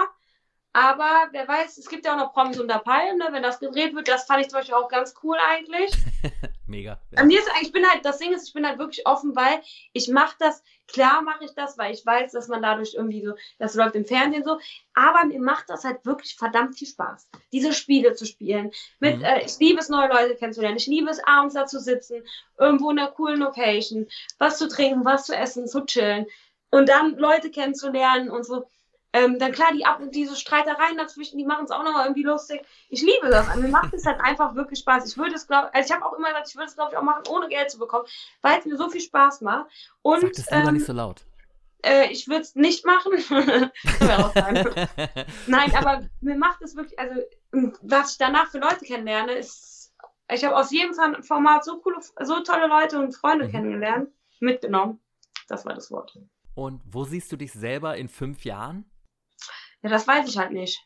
Aber wer weiß, es gibt ja auch noch Promis unter Palmen, ne? wenn das gedreht wird. Das fand ich zum Beispiel auch ganz cool eigentlich. [laughs] Mega. Ja. Mir ist ich bin halt, das Ding ist, ich bin halt wirklich offen, weil ich mache das, klar mache ich das, weil ich weiß, dass man dadurch irgendwie so, das läuft im Fernsehen so, aber mir macht das halt wirklich verdammt viel Spaß, diese Spiele zu spielen. Mit, mhm. äh, ich liebe es, neue Leute kennenzulernen. Ich liebe es, abends da zu sitzen, irgendwo in einer coolen Location, was zu trinken, was zu essen, zu chillen und dann Leute kennenzulernen und so. Ähm, dann klar, die ab diese Streitereien dazwischen, die machen es auch nochmal irgendwie lustig. Ich liebe das. Also, mir macht es halt einfach wirklich Spaß. Ich würde es, glaube also ich habe auch immer gesagt, ich würde es, glaube ich, auch machen, ohne Geld zu bekommen, weil es mir so viel Spaß macht. Und, Sag das lieber ähm, nicht so laut. Äh, ich würde es nicht machen. [laughs] [laughs] Nein, aber mir macht es wirklich, also was ich danach für Leute kennenlerne, ist, ich habe aus jedem Format so coole, so tolle Leute und Freunde mhm. kennengelernt, mitgenommen. Das war das Wort. Und wo siehst du dich selber in fünf Jahren? Ja, das weiß ich halt nicht.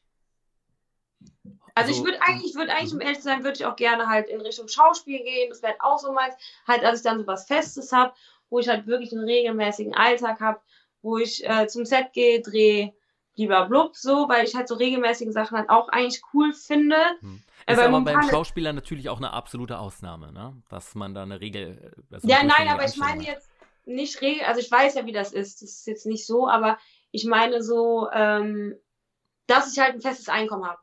Also, also ich würde eigentlich, ich würde eigentlich, um mhm. ehrlich zu sein, würde ich auch gerne halt in Richtung Schauspiel gehen. Das wäre halt auch so meins. Halt, dass ich dann so was Festes habe, wo ich halt wirklich einen regelmäßigen Alltag habe, wo ich äh, zum Set gehe, drehe, lieber blub, so, weil ich halt so regelmäßige Sachen halt auch eigentlich cool finde. Hm. Ist aber, beim Schauspieler natürlich auch eine absolute Ausnahme, ne? Dass man da eine Regel. Ja, nein, aber ich meine jetzt nicht regel, also ich weiß ja, wie das ist. Das ist jetzt nicht so, aber ich meine so, ähm, dass ich halt ein festes Einkommen habe.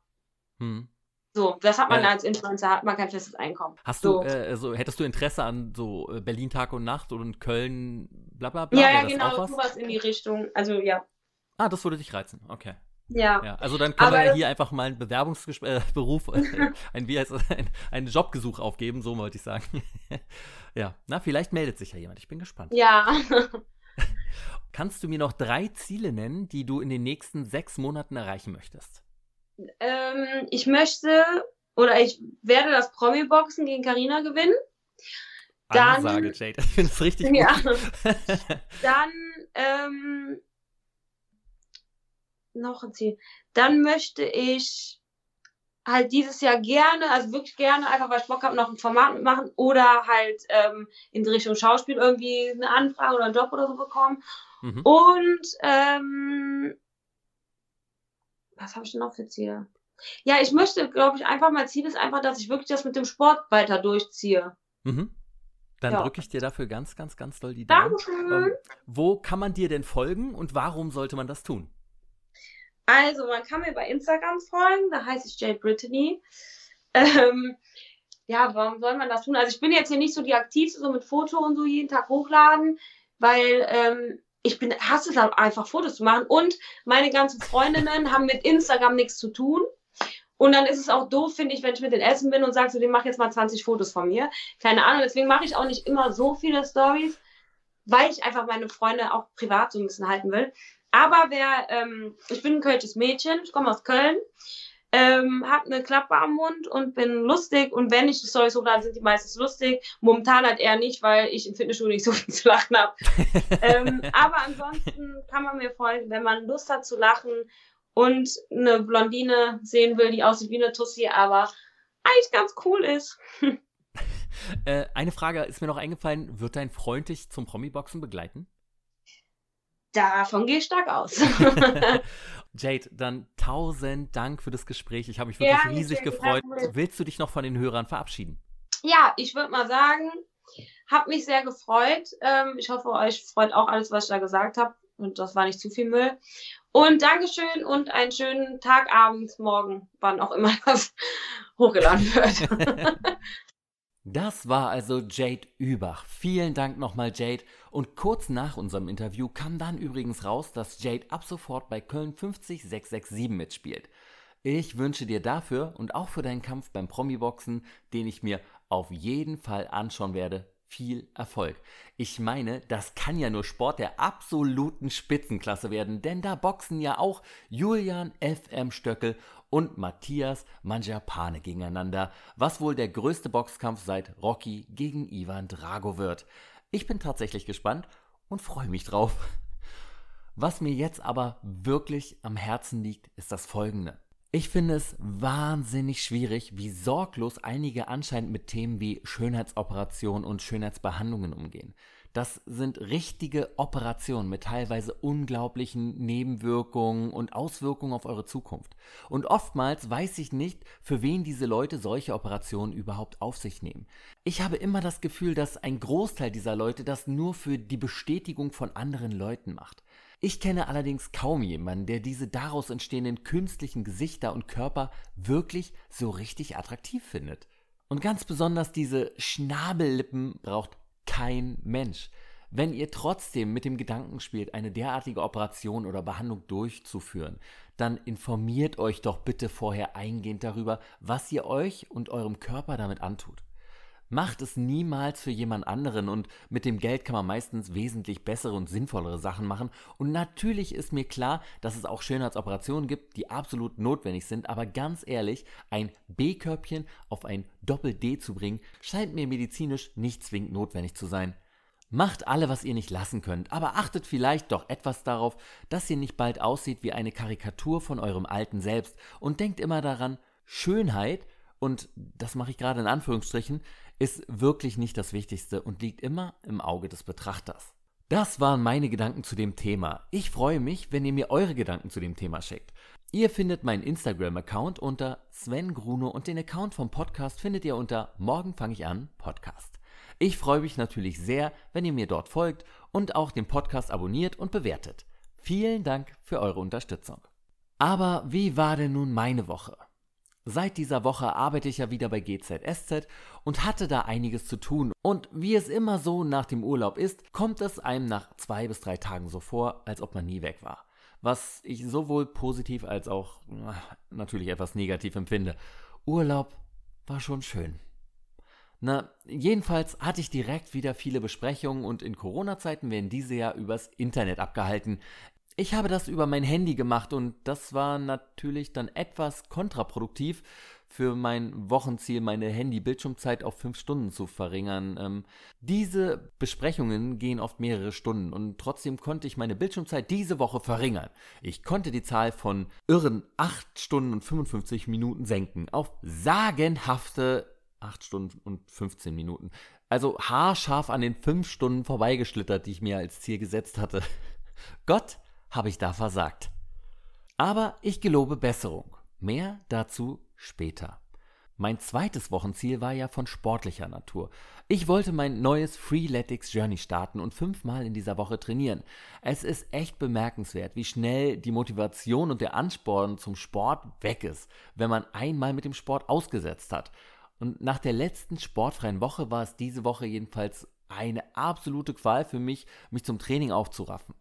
Hm. So, das hat man äh, als Influencer, hat man kein festes Einkommen. Hast so. du, äh, also, hättest du Interesse an so äh, Berlin Tag und Nacht und Köln, bla bla bla? Ja, ja, genau, sowas in die Richtung. Also, ja. Ah, das würde dich reizen, okay. Ja. ja. Also dann können Aber wir hier einfach mal einen Bewerbungsberuf, [laughs] äh, ein, wie heißt das, [laughs] ein, einen Jobgesuch aufgeben, so wollte ich sagen. [laughs] ja, na, vielleicht meldet sich ja jemand. Ich bin gespannt. Ja. Kannst du mir noch drei Ziele nennen, die du in den nächsten sechs Monaten erreichen möchtest? Ähm, ich möchte oder ich werde das Promi-Boxen gegen Karina gewinnen. Dann, Ansage, Jade. [laughs] Ich finde es richtig ja. gut. [laughs] [laughs] Dann ähm, noch ein Ziel. Dann möchte ich halt dieses Jahr gerne, also wirklich gerne, einfach weil ich Bock habe, noch ein Format machen oder halt ähm, in die Richtung Schauspiel irgendwie eine Anfrage oder einen Job oder so bekommen. Mhm. Und ähm, was habe ich denn noch für Ziele? Ja, ich möchte, glaube ich, einfach mein Ziel ist einfach, dass ich wirklich das mit dem Sport weiter durchziehe. Mhm. Dann ja. drücke ich dir dafür ganz, ganz, ganz doll die Daumen. Dankeschön. Ähm, wo kann man dir denn folgen und warum sollte man das tun? Also, man kann mir bei Instagram folgen, da heiße ich Jade Brittany. Ähm, ja, warum soll man das tun? Also, ich bin jetzt hier nicht so die aktivste, so mit Foto und so jeden Tag hochladen, weil ähm, ich bin, hasse es einfach, Fotos zu machen. Und meine ganzen Freundinnen haben mit Instagram nichts zu tun. Und dann ist es auch doof, finde ich, wenn ich mit den Essen bin und sage so, dem mach jetzt mal 20 Fotos von mir. Keine Ahnung, deswegen mache ich auch nicht immer so viele Stories, weil ich einfach meine Freunde auch privat so ein bisschen halten will. Aber wer, ähm, ich bin ein kölsches Mädchen, ich komme aus Köln, ähm, habe eine Klappe am Mund und bin lustig. Und wenn ich Storys hochlade, sind die meistens lustig. Momentan halt eher nicht, weil ich im Fitnessstudio nicht so viel zu lachen habe. [laughs] ähm, aber ansonsten kann man mir folgen, wenn man Lust hat zu lachen und eine Blondine sehen will, die aussieht wie eine Tussi, aber eigentlich ganz cool ist. [laughs] äh, eine Frage ist mir noch eingefallen. Wird dein Freund dich zum Promi-Boxen begleiten? Davon gehe ich stark aus. [laughs] [laughs] Jade, dann tausend Dank für das Gespräch. Ich habe mich wirklich ja, riesig gefreut. Willst du dich noch von den Hörern verabschieden? Ja, ich würde mal sagen, habe mich sehr gefreut. Ähm, ich hoffe, euch freut auch alles, was ich da gesagt habe. Und das war nicht zu viel Müll. Und Dankeschön und einen schönen Tag, Abend, Morgen, wann auch immer das [laughs] hochgeladen wird. Das war also Jade Übach. Vielen Dank nochmal, Jade. Und kurz nach unserem Interview kam dann übrigens raus, dass Jade ab sofort bei Köln 50667 mitspielt. Ich wünsche dir dafür und auch für deinen Kampf beim Promi-Boxen, den ich mir auf jeden Fall anschauen werde, viel Erfolg. Ich meine, das kann ja nur Sport der absoluten Spitzenklasse werden, denn da boxen ja auch Julian FM Stöckel und Matthias Manjapane gegeneinander, was wohl der größte Boxkampf seit Rocky gegen Ivan Drago wird. Ich bin tatsächlich gespannt und freue mich drauf. Was mir jetzt aber wirklich am Herzen liegt, ist das folgende. Ich finde es wahnsinnig schwierig, wie sorglos einige anscheinend mit Themen wie Schönheitsoperationen und Schönheitsbehandlungen umgehen. Das sind richtige Operationen mit teilweise unglaublichen Nebenwirkungen und Auswirkungen auf eure Zukunft. Und oftmals weiß ich nicht, für wen diese Leute solche Operationen überhaupt auf sich nehmen. Ich habe immer das Gefühl, dass ein Großteil dieser Leute das nur für die Bestätigung von anderen Leuten macht. Ich kenne allerdings kaum jemanden, der diese daraus entstehenden künstlichen Gesichter und Körper wirklich so richtig attraktiv findet. Und ganz besonders diese Schnabellippen braucht kein Mensch. Wenn ihr trotzdem mit dem Gedanken spielt, eine derartige Operation oder Behandlung durchzuführen, dann informiert euch doch bitte vorher eingehend darüber, was ihr euch und eurem Körper damit antut. Macht es niemals für jemand anderen und mit dem Geld kann man meistens wesentlich bessere und sinnvollere Sachen machen. Und natürlich ist mir klar, dass es auch Schönheitsoperationen gibt, die absolut notwendig sind, aber ganz ehrlich, ein B-Körbchen auf ein Doppel-D zu bringen, scheint mir medizinisch nicht zwingend notwendig zu sein. Macht alle, was ihr nicht lassen könnt, aber achtet vielleicht doch etwas darauf, dass ihr nicht bald aussieht wie eine Karikatur von eurem alten Selbst und denkt immer daran, Schönheit, und das mache ich gerade in Anführungsstrichen, ist wirklich nicht das Wichtigste und liegt immer im Auge des Betrachters. Das waren meine Gedanken zu dem Thema. Ich freue mich, wenn ihr mir eure Gedanken zu dem Thema schickt. Ihr findet meinen Instagram-Account unter Sven Gruno und den Account vom Podcast findet ihr unter Morgen fange ich an Podcast. Ich freue mich natürlich sehr, wenn ihr mir dort folgt und auch den Podcast abonniert und bewertet. Vielen Dank für eure Unterstützung. Aber wie war denn nun meine Woche? Seit dieser Woche arbeite ich ja wieder bei GZSZ und hatte da einiges zu tun. Und wie es immer so nach dem Urlaub ist, kommt es einem nach zwei bis drei Tagen so vor, als ob man nie weg war. Was ich sowohl positiv als auch natürlich etwas negativ empfinde. Urlaub war schon schön. Na, jedenfalls hatte ich direkt wieder viele Besprechungen und in Corona-Zeiten werden diese ja übers Internet abgehalten. Ich habe das über mein Handy gemacht und das war natürlich dann etwas kontraproduktiv für mein Wochenziel, meine Handy-Bildschirmzeit auf fünf Stunden zu verringern. Ähm, diese Besprechungen gehen oft mehrere Stunden und trotzdem konnte ich meine Bildschirmzeit diese Woche verringern. Ich konnte die Zahl von irren 8 Stunden und 55 Minuten senken auf sagenhafte 8 Stunden und 15 Minuten. Also haarscharf an den 5 Stunden vorbeigeschlittert, die ich mir als Ziel gesetzt hatte. [laughs] Gott habe ich da versagt. Aber ich gelobe Besserung. Mehr dazu später. Mein zweites Wochenziel war ja von sportlicher Natur. Ich wollte mein neues Freeletics Journey starten und fünfmal in dieser Woche trainieren. Es ist echt bemerkenswert, wie schnell die Motivation und der Ansporn zum Sport weg ist, wenn man einmal mit dem Sport ausgesetzt hat. Und nach der letzten sportfreien Woche war es diese Woche jedenfalls eine absolute Qual für mich, mich zum Training aufzuraffen.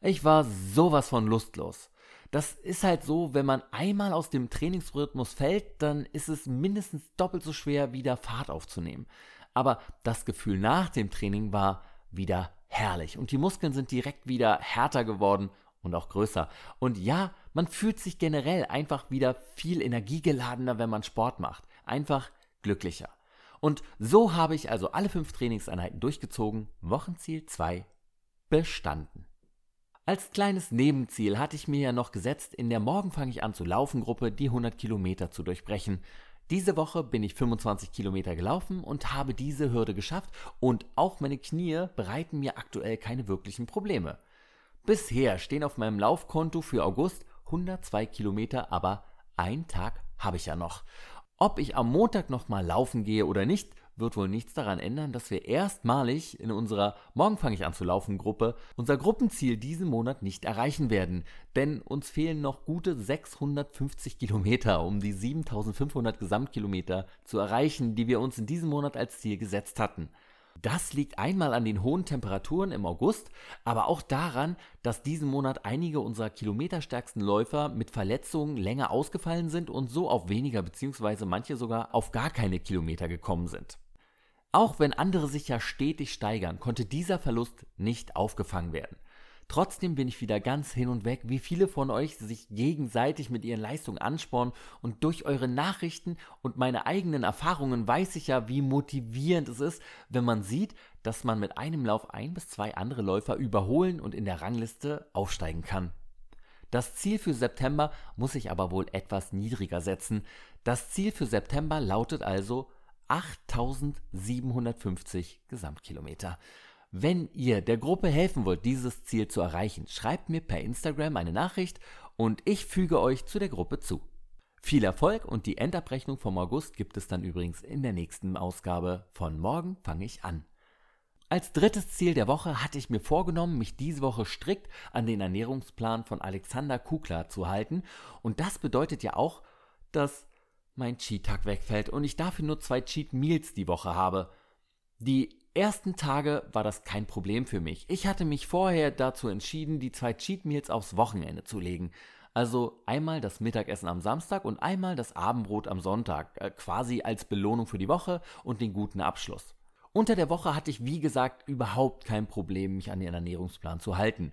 Ich war sowas von lustlos. Das ist halt so, wenn man einmal aus dem Trainingsrhythmus fällt, dann ist es mindestens doppelt so schwer, wieder Fahrt aufzunehmen. Aber das Gefühl nach dem Training war wieder herrlich und die Muskeln sind direkt wieder härter geworden und auch größer. Und ja, man fühlt sich generell einfach wieder viel energiegeladener, wenn man Sport macht. Einfach glücklicher. Und so habe ich also alle fünf Trainingseinheiten durchgezogen. Wochenziel 2 bestanden. Als kleines Nebenziel hatte ich mir ja noch gesetzt, in der Morgen fange ich an zu laufen Gruppe die 100 Kilometer zu durchbrechen. Diese Woche bin ich 25 Kilometer gelaufen und habe diese Hürde geschafft und auch meine Knie bereiten mir aktuell keine wirklichen Probleme. Bisher stehen auf meinem Laufkonto für August 102 Kilometer, aber ein Tag habe ich ja noch. Ob ich am Montag nochmal laufen gehe oder nicht, wird wohl nichts daran ändern, dass wir erstmalig in unserer Morgen fange ich an zu laufen Gruppe unser Gruppenziel diesen Monat nicht erreichen werden, denn uns fehlen noch gute 650 Kilometer, um die 7500 Gesamtkilometer zu erreichen, die wir uns in diesem Monat als Ziel gesetzt hatten. Das liegt einmal an den hohen Temperaturen im August, aber auch daran, dass diesen Monat einige unserer kilometerstärksten Läufer mit Verletzungen länger ausgefallen sind und so auf weniger bzw. manche sogar auf gar keine Kilometer gekommen sind. Auch wenn andere sich ja stetig steigern, konnte dieser Verlust nicht aufgefangen werden. Trotzdem bin ich wieder ganz hin und weg, wie viele von euch sich gegenseitig mit ihren Leistungen anspornen und durch eure Nachrichten und meine eigenen Erfahrungen weiß ich ja, wie motivierend es ist, wenn man sieht, dass man mit einem Lauf ein bis zwei andere Läufer überholen und in der Rangliste aufsteigen kann. Das Ziel für September muss ich aber wohl etwas niedriger setzen. Das Ziel für September lautet also 8750 Gesamtkilometer. Wenn ihr der Gruppe helfen wollt, dieses Ziel zu erreichen, schreibt mir per Instagram eine Nachricht und ich füge euch zu der Gruppe zu. Viel Erfolg und die Endabrechnung vom August gibt es dann übrigens in der nächsten Ausgabe von Morgen fange ich an. Als drittes Ziel der Woche hatte ich mir vorgenommen, mich diese Woche strikt an den Ernährungsplan von Alexander Kukla zu halten. Und das bedeutet ja auch, dass mein Cheat-Tag wegfällt und ich dafür nur zwei Cheat Meals die Woche habe. Die ersten Tage war das kein Problem für mich. Ich hatte mich vorher dazu entschieden, die zwei Cheat Meals aufs Wochenende zu legen. Also einmal das Mittagessen am Samstag und einmal das Abendbrot am Sonntag, äh, quasi als Belohnung für die Woche und den guten Abschluss. Unter der Woche hatte ich, wie gesagt, überhaupt kein Problem, mich an den Ernährungsplan zu halten.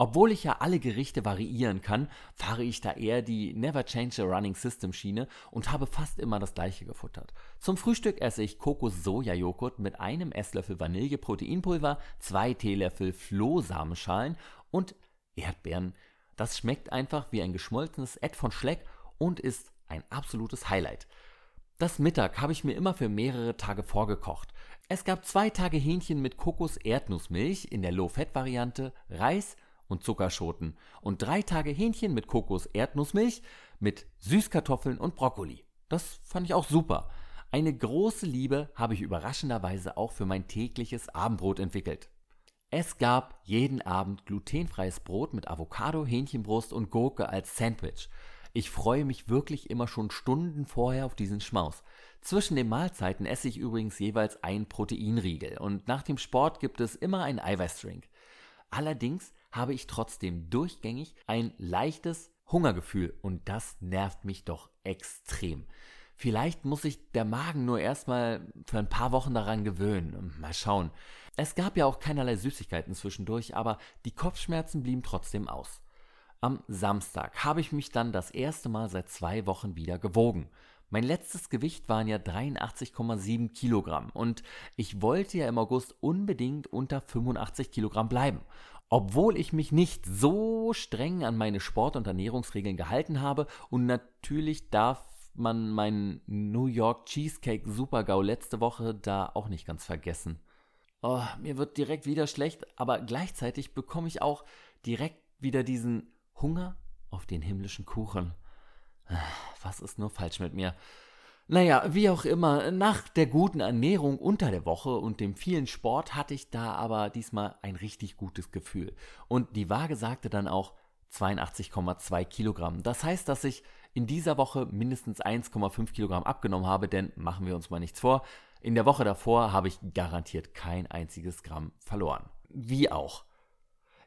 Obwohl ich ja alle Gerichte variieren kann, fahre ich da eher die Never Change a Running System Schiene und habe fast immer das gleiche gefuttert. Zum Frühstück esse ich Kokos-Soja-Joghurt mit einem Esslöffel Vanille-Proteinpulver, zwei Teelöffel Flohsamenschalen und Erdbeeren. Das schmeckt einfach wie ein geschmolzenes Ed von Schleck und ist ein absolutes Highlight. Das Mittag habe ich mir immer für mehrere Tage vorgekocht. Es gab zwei Tage Hähnchen mit Kokos-Erdnussmilch in der Low-Fat-Variante, Reis und Zuckerschoten und drei Tage Hähnchen mit Kokos-Erdnussmilch mit Süßkartoffeln und Brokkoli. Das fand ich auch super. Eine große Liebe habe ich überraschenderweise auch für mein tägliches Abendbrot entwickelt. Es gab jeden Abend glutenfreies Brot mit Avocado, Hähnchenbrust und Gurke als Sandwich. Ich freue mich wirklich immer schon Stunden vorher auf diesen Schmaus. Zwischen den Mahlzeiten esse ich übrigens jeweils ein Proteinriegel und nach dem Sport gibt es immer einen Eiweißdrink. Allerdings habe ich trotzdem durchgängig ein leichtes Hungergefühl und das nervt mich doch extrem. Vielleicht muss sich der Magen nur erstmal für ein paar Wochen daran gewöhnen. Mal schauen. Es gab ja auch keinerlei Süßigkeiten zwischendurch, aber die Kopfschmerzen blieben trotzdem aus. Am Samstag habe ich mich dann das erste Mal seit zwei Wochen wieder gewogen. Mein letztes Gewicht waren ja 83,7 Kilogramm und ich wollte ja im August unbedingt unter 85 Kilogramm bleiben. Obwohl ich mich nicht so streng an meine Sport- und Ernährungsregeln gehalten habe und natürlich darf man meinen New York Cheesecake Supergau letzte Woche da auch nicht ganz vergessen. Oh, mir wird direkt wieder schlecht, aber gleichzeitig bekomme ich auch direkt wieder diesen Hunger auf den himmlischen Kuchen. Was ist nur falsch mit mir? Naja, wie auch immer, nach der guten Ernährung unter der Woche und dem vielen Sport hatte ich da aber diesmal ein richtig gutes Gefühl. Und die Waage sagte dann auch 82,2 Kilogramm. Das heißt, dass ich in dieser Woche mindestens 1,5 Kilogramm abgenommen habe, denn machen wir uns mal nichts vor, in der Woche davor habe ich garantiert kein einziges Gramm verloren. Wie auch.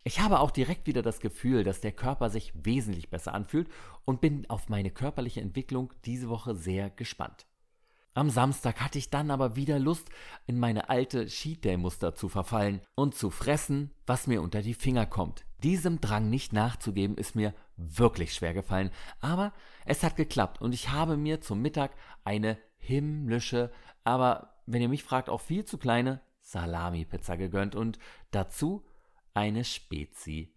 Ich habe auch direkt wieder das Gefühl, dass der Körper sich wesentlich besser anfühlt und bin auf meine körperliche Entwicklung diese Woche sehr gespannt. Am Samstag hatte ich dann aber wieder Lust, in meine alte Cheat Day Muster zu verfallen und zu fressen, was mir unter die Finger kommt. Diesem Drang nicht nachzugeben ist mir wirklich schwer gefallen, aber es hat geklappt und ich habe mir zum Mittag eine himmlische, aber wenn ihr mich fragt, auch viel zu kleine Salami-Pizza gegönnt und dazu eine Spezi.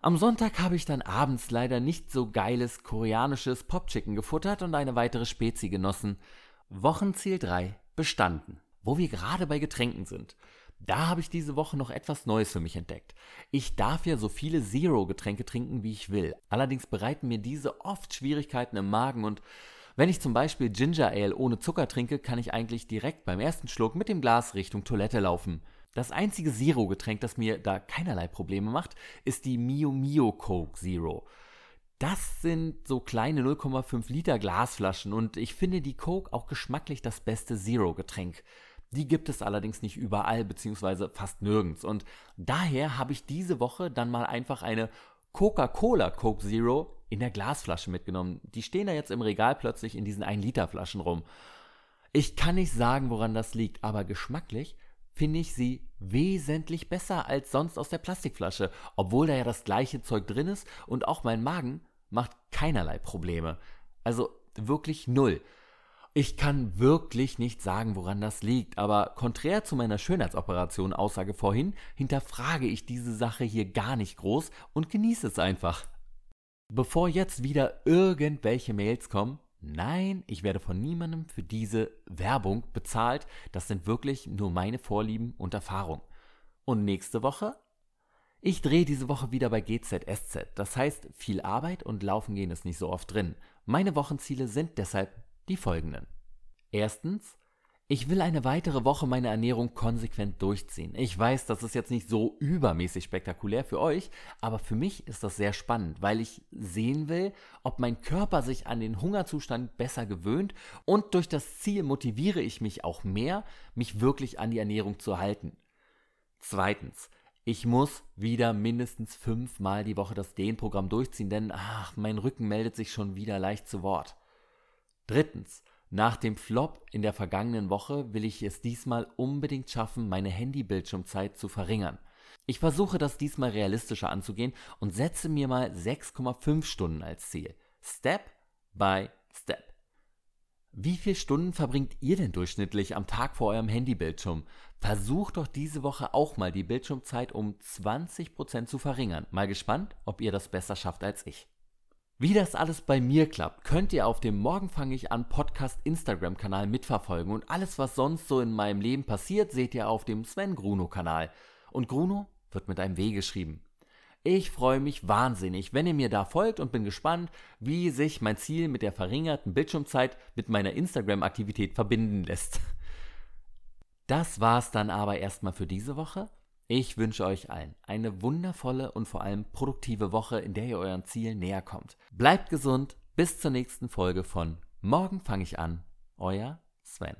Am Sonntag habe ich dann abends leider nicht so geiles koreanisches Popchicken gefuttert und eine weitere Spezi genossen. Wochenziel 3 bestanden. Wo wir gerade bei Getränken sind. Da habe ich diese Woche noch etwas Neues für mich entdeckt. Ich darf ja so viele Zero-Getränke trinken, wie ich will. Allerdings bereiten mir diese oft Schwierigkeiten im Magen und wenn ich zum Beispiel Ginger Ale ohne Zucker trinke, kann ich eigentlich direkt beim ersten Schluck mit dem Glas Richtung Toilette laufen. Das einzige Zero-Getränk, das mir da keinerlei Probleme macht, ist die Mio Mio Coke Zero. Das sind so kleine 0,5 Liter Glasflaschen und ich finde die Coke auch geschmacklich das beste Zero-Getränk. Die gibt es allerdings nicht überall beziehungsweise fast nirgends und daher habe ich diese Woche dann mal einfach eine Coca-Cola Coke Zero in der Glasflasche mitgenommen. Die stehen da jetzt im Regal plötzlich in diesen 1 Liter Flaschen rum. Ich kann nicht sagen, woran das liegt, aber geschmacklich finde ich sie wesentlich besser als sonst aus der Plastikflasche, obwohl da ja das gleiche Zeug drin ist und auch mein Magen macht keinerlei Probleme. Also wirklich null. Ich kann wirklich nicht sagen, woran das liegt, aber konträr zu meiner Schönheitsoperation Aussage vorhin, hinterfrage ich diese Sache hier gar nicht groß und genieße es einfach. Bevor jetzt wieder irgendwelche Mails kommen, nein, ich werde von niemandem für diese Werbung bezahlt. Das sind wirklich nur meine Vorlieben und Erfahrungen. Und nächste Woche? Ich drehe diese Woche wieder bei GZSZ. Das heißt, viel Arbeit und Laufen gehen ist nicht so oft drin. Meine Wochenziele sind deshalb die folgenden. Erstens, ich will eine weitere Woche meine Ernährung konsequent durchziehen. Ich weiß, das ist jetzt nicht so übermäßig spektakulär für euch, aber für mich ist das sehr spannend, weil ich sehen will, ob mein Körper sich an den Hungerzustand besser gewöhnt und durch das Ziel motiviere ich mich auch mehr, mich wirklich an die Ernährung zu halten. Zweitens, ich muss wieder mindestens fünfmal die Woche das Dehnprogramm durchziehen, denn ach, mein Rücken meldet sich schon wieder leicht zu Wort. Drittens, nach dem Flop in der vergangenen Woche will ich es diesmal unbedingt schaffen, meine Handybildschirmzeit zu verringern. Ich versuche das diesmal realistischer anzugehen und setze mir mal 6,5 Stunden als Ziel. Step by Step. Wie viele Stunden verbringt ihr denn durchschnittlich am Tag vor eurem Handybildschirm? Versucht doch diese Woche auch mal die Bildschirmzeit um 20% zu verringern. Mal gespannt, ob ihr das besser schafft als ich. Wie das alles bei mir klappt, könnt ihr auf dem Morgen fange ich an Podcast Instagram Kanal mitverfolgen und alles was sonst so in meinem Leben passiert, seht ihr auf dem Sven Gruno Kanal. Und Gruno wird mit einem W geschrieben. Ich freue mich wahnsinnig, wenn ihr mir da folgt und bin gespannt, wie sich mein Ziel mit der verringerten Bildschirmzeit mit meiner Instagram Aktivität verbinden lässt. Das war's dann aber erstmal für diese Woche. Ich wünsche euch allen eine wundervolle und vor allem produktive Woche, in der ihr euren Zielen näher kommt. Bleibt gesund, bis zur nächsten Folge von Morgen fange ich an. Euer Sven.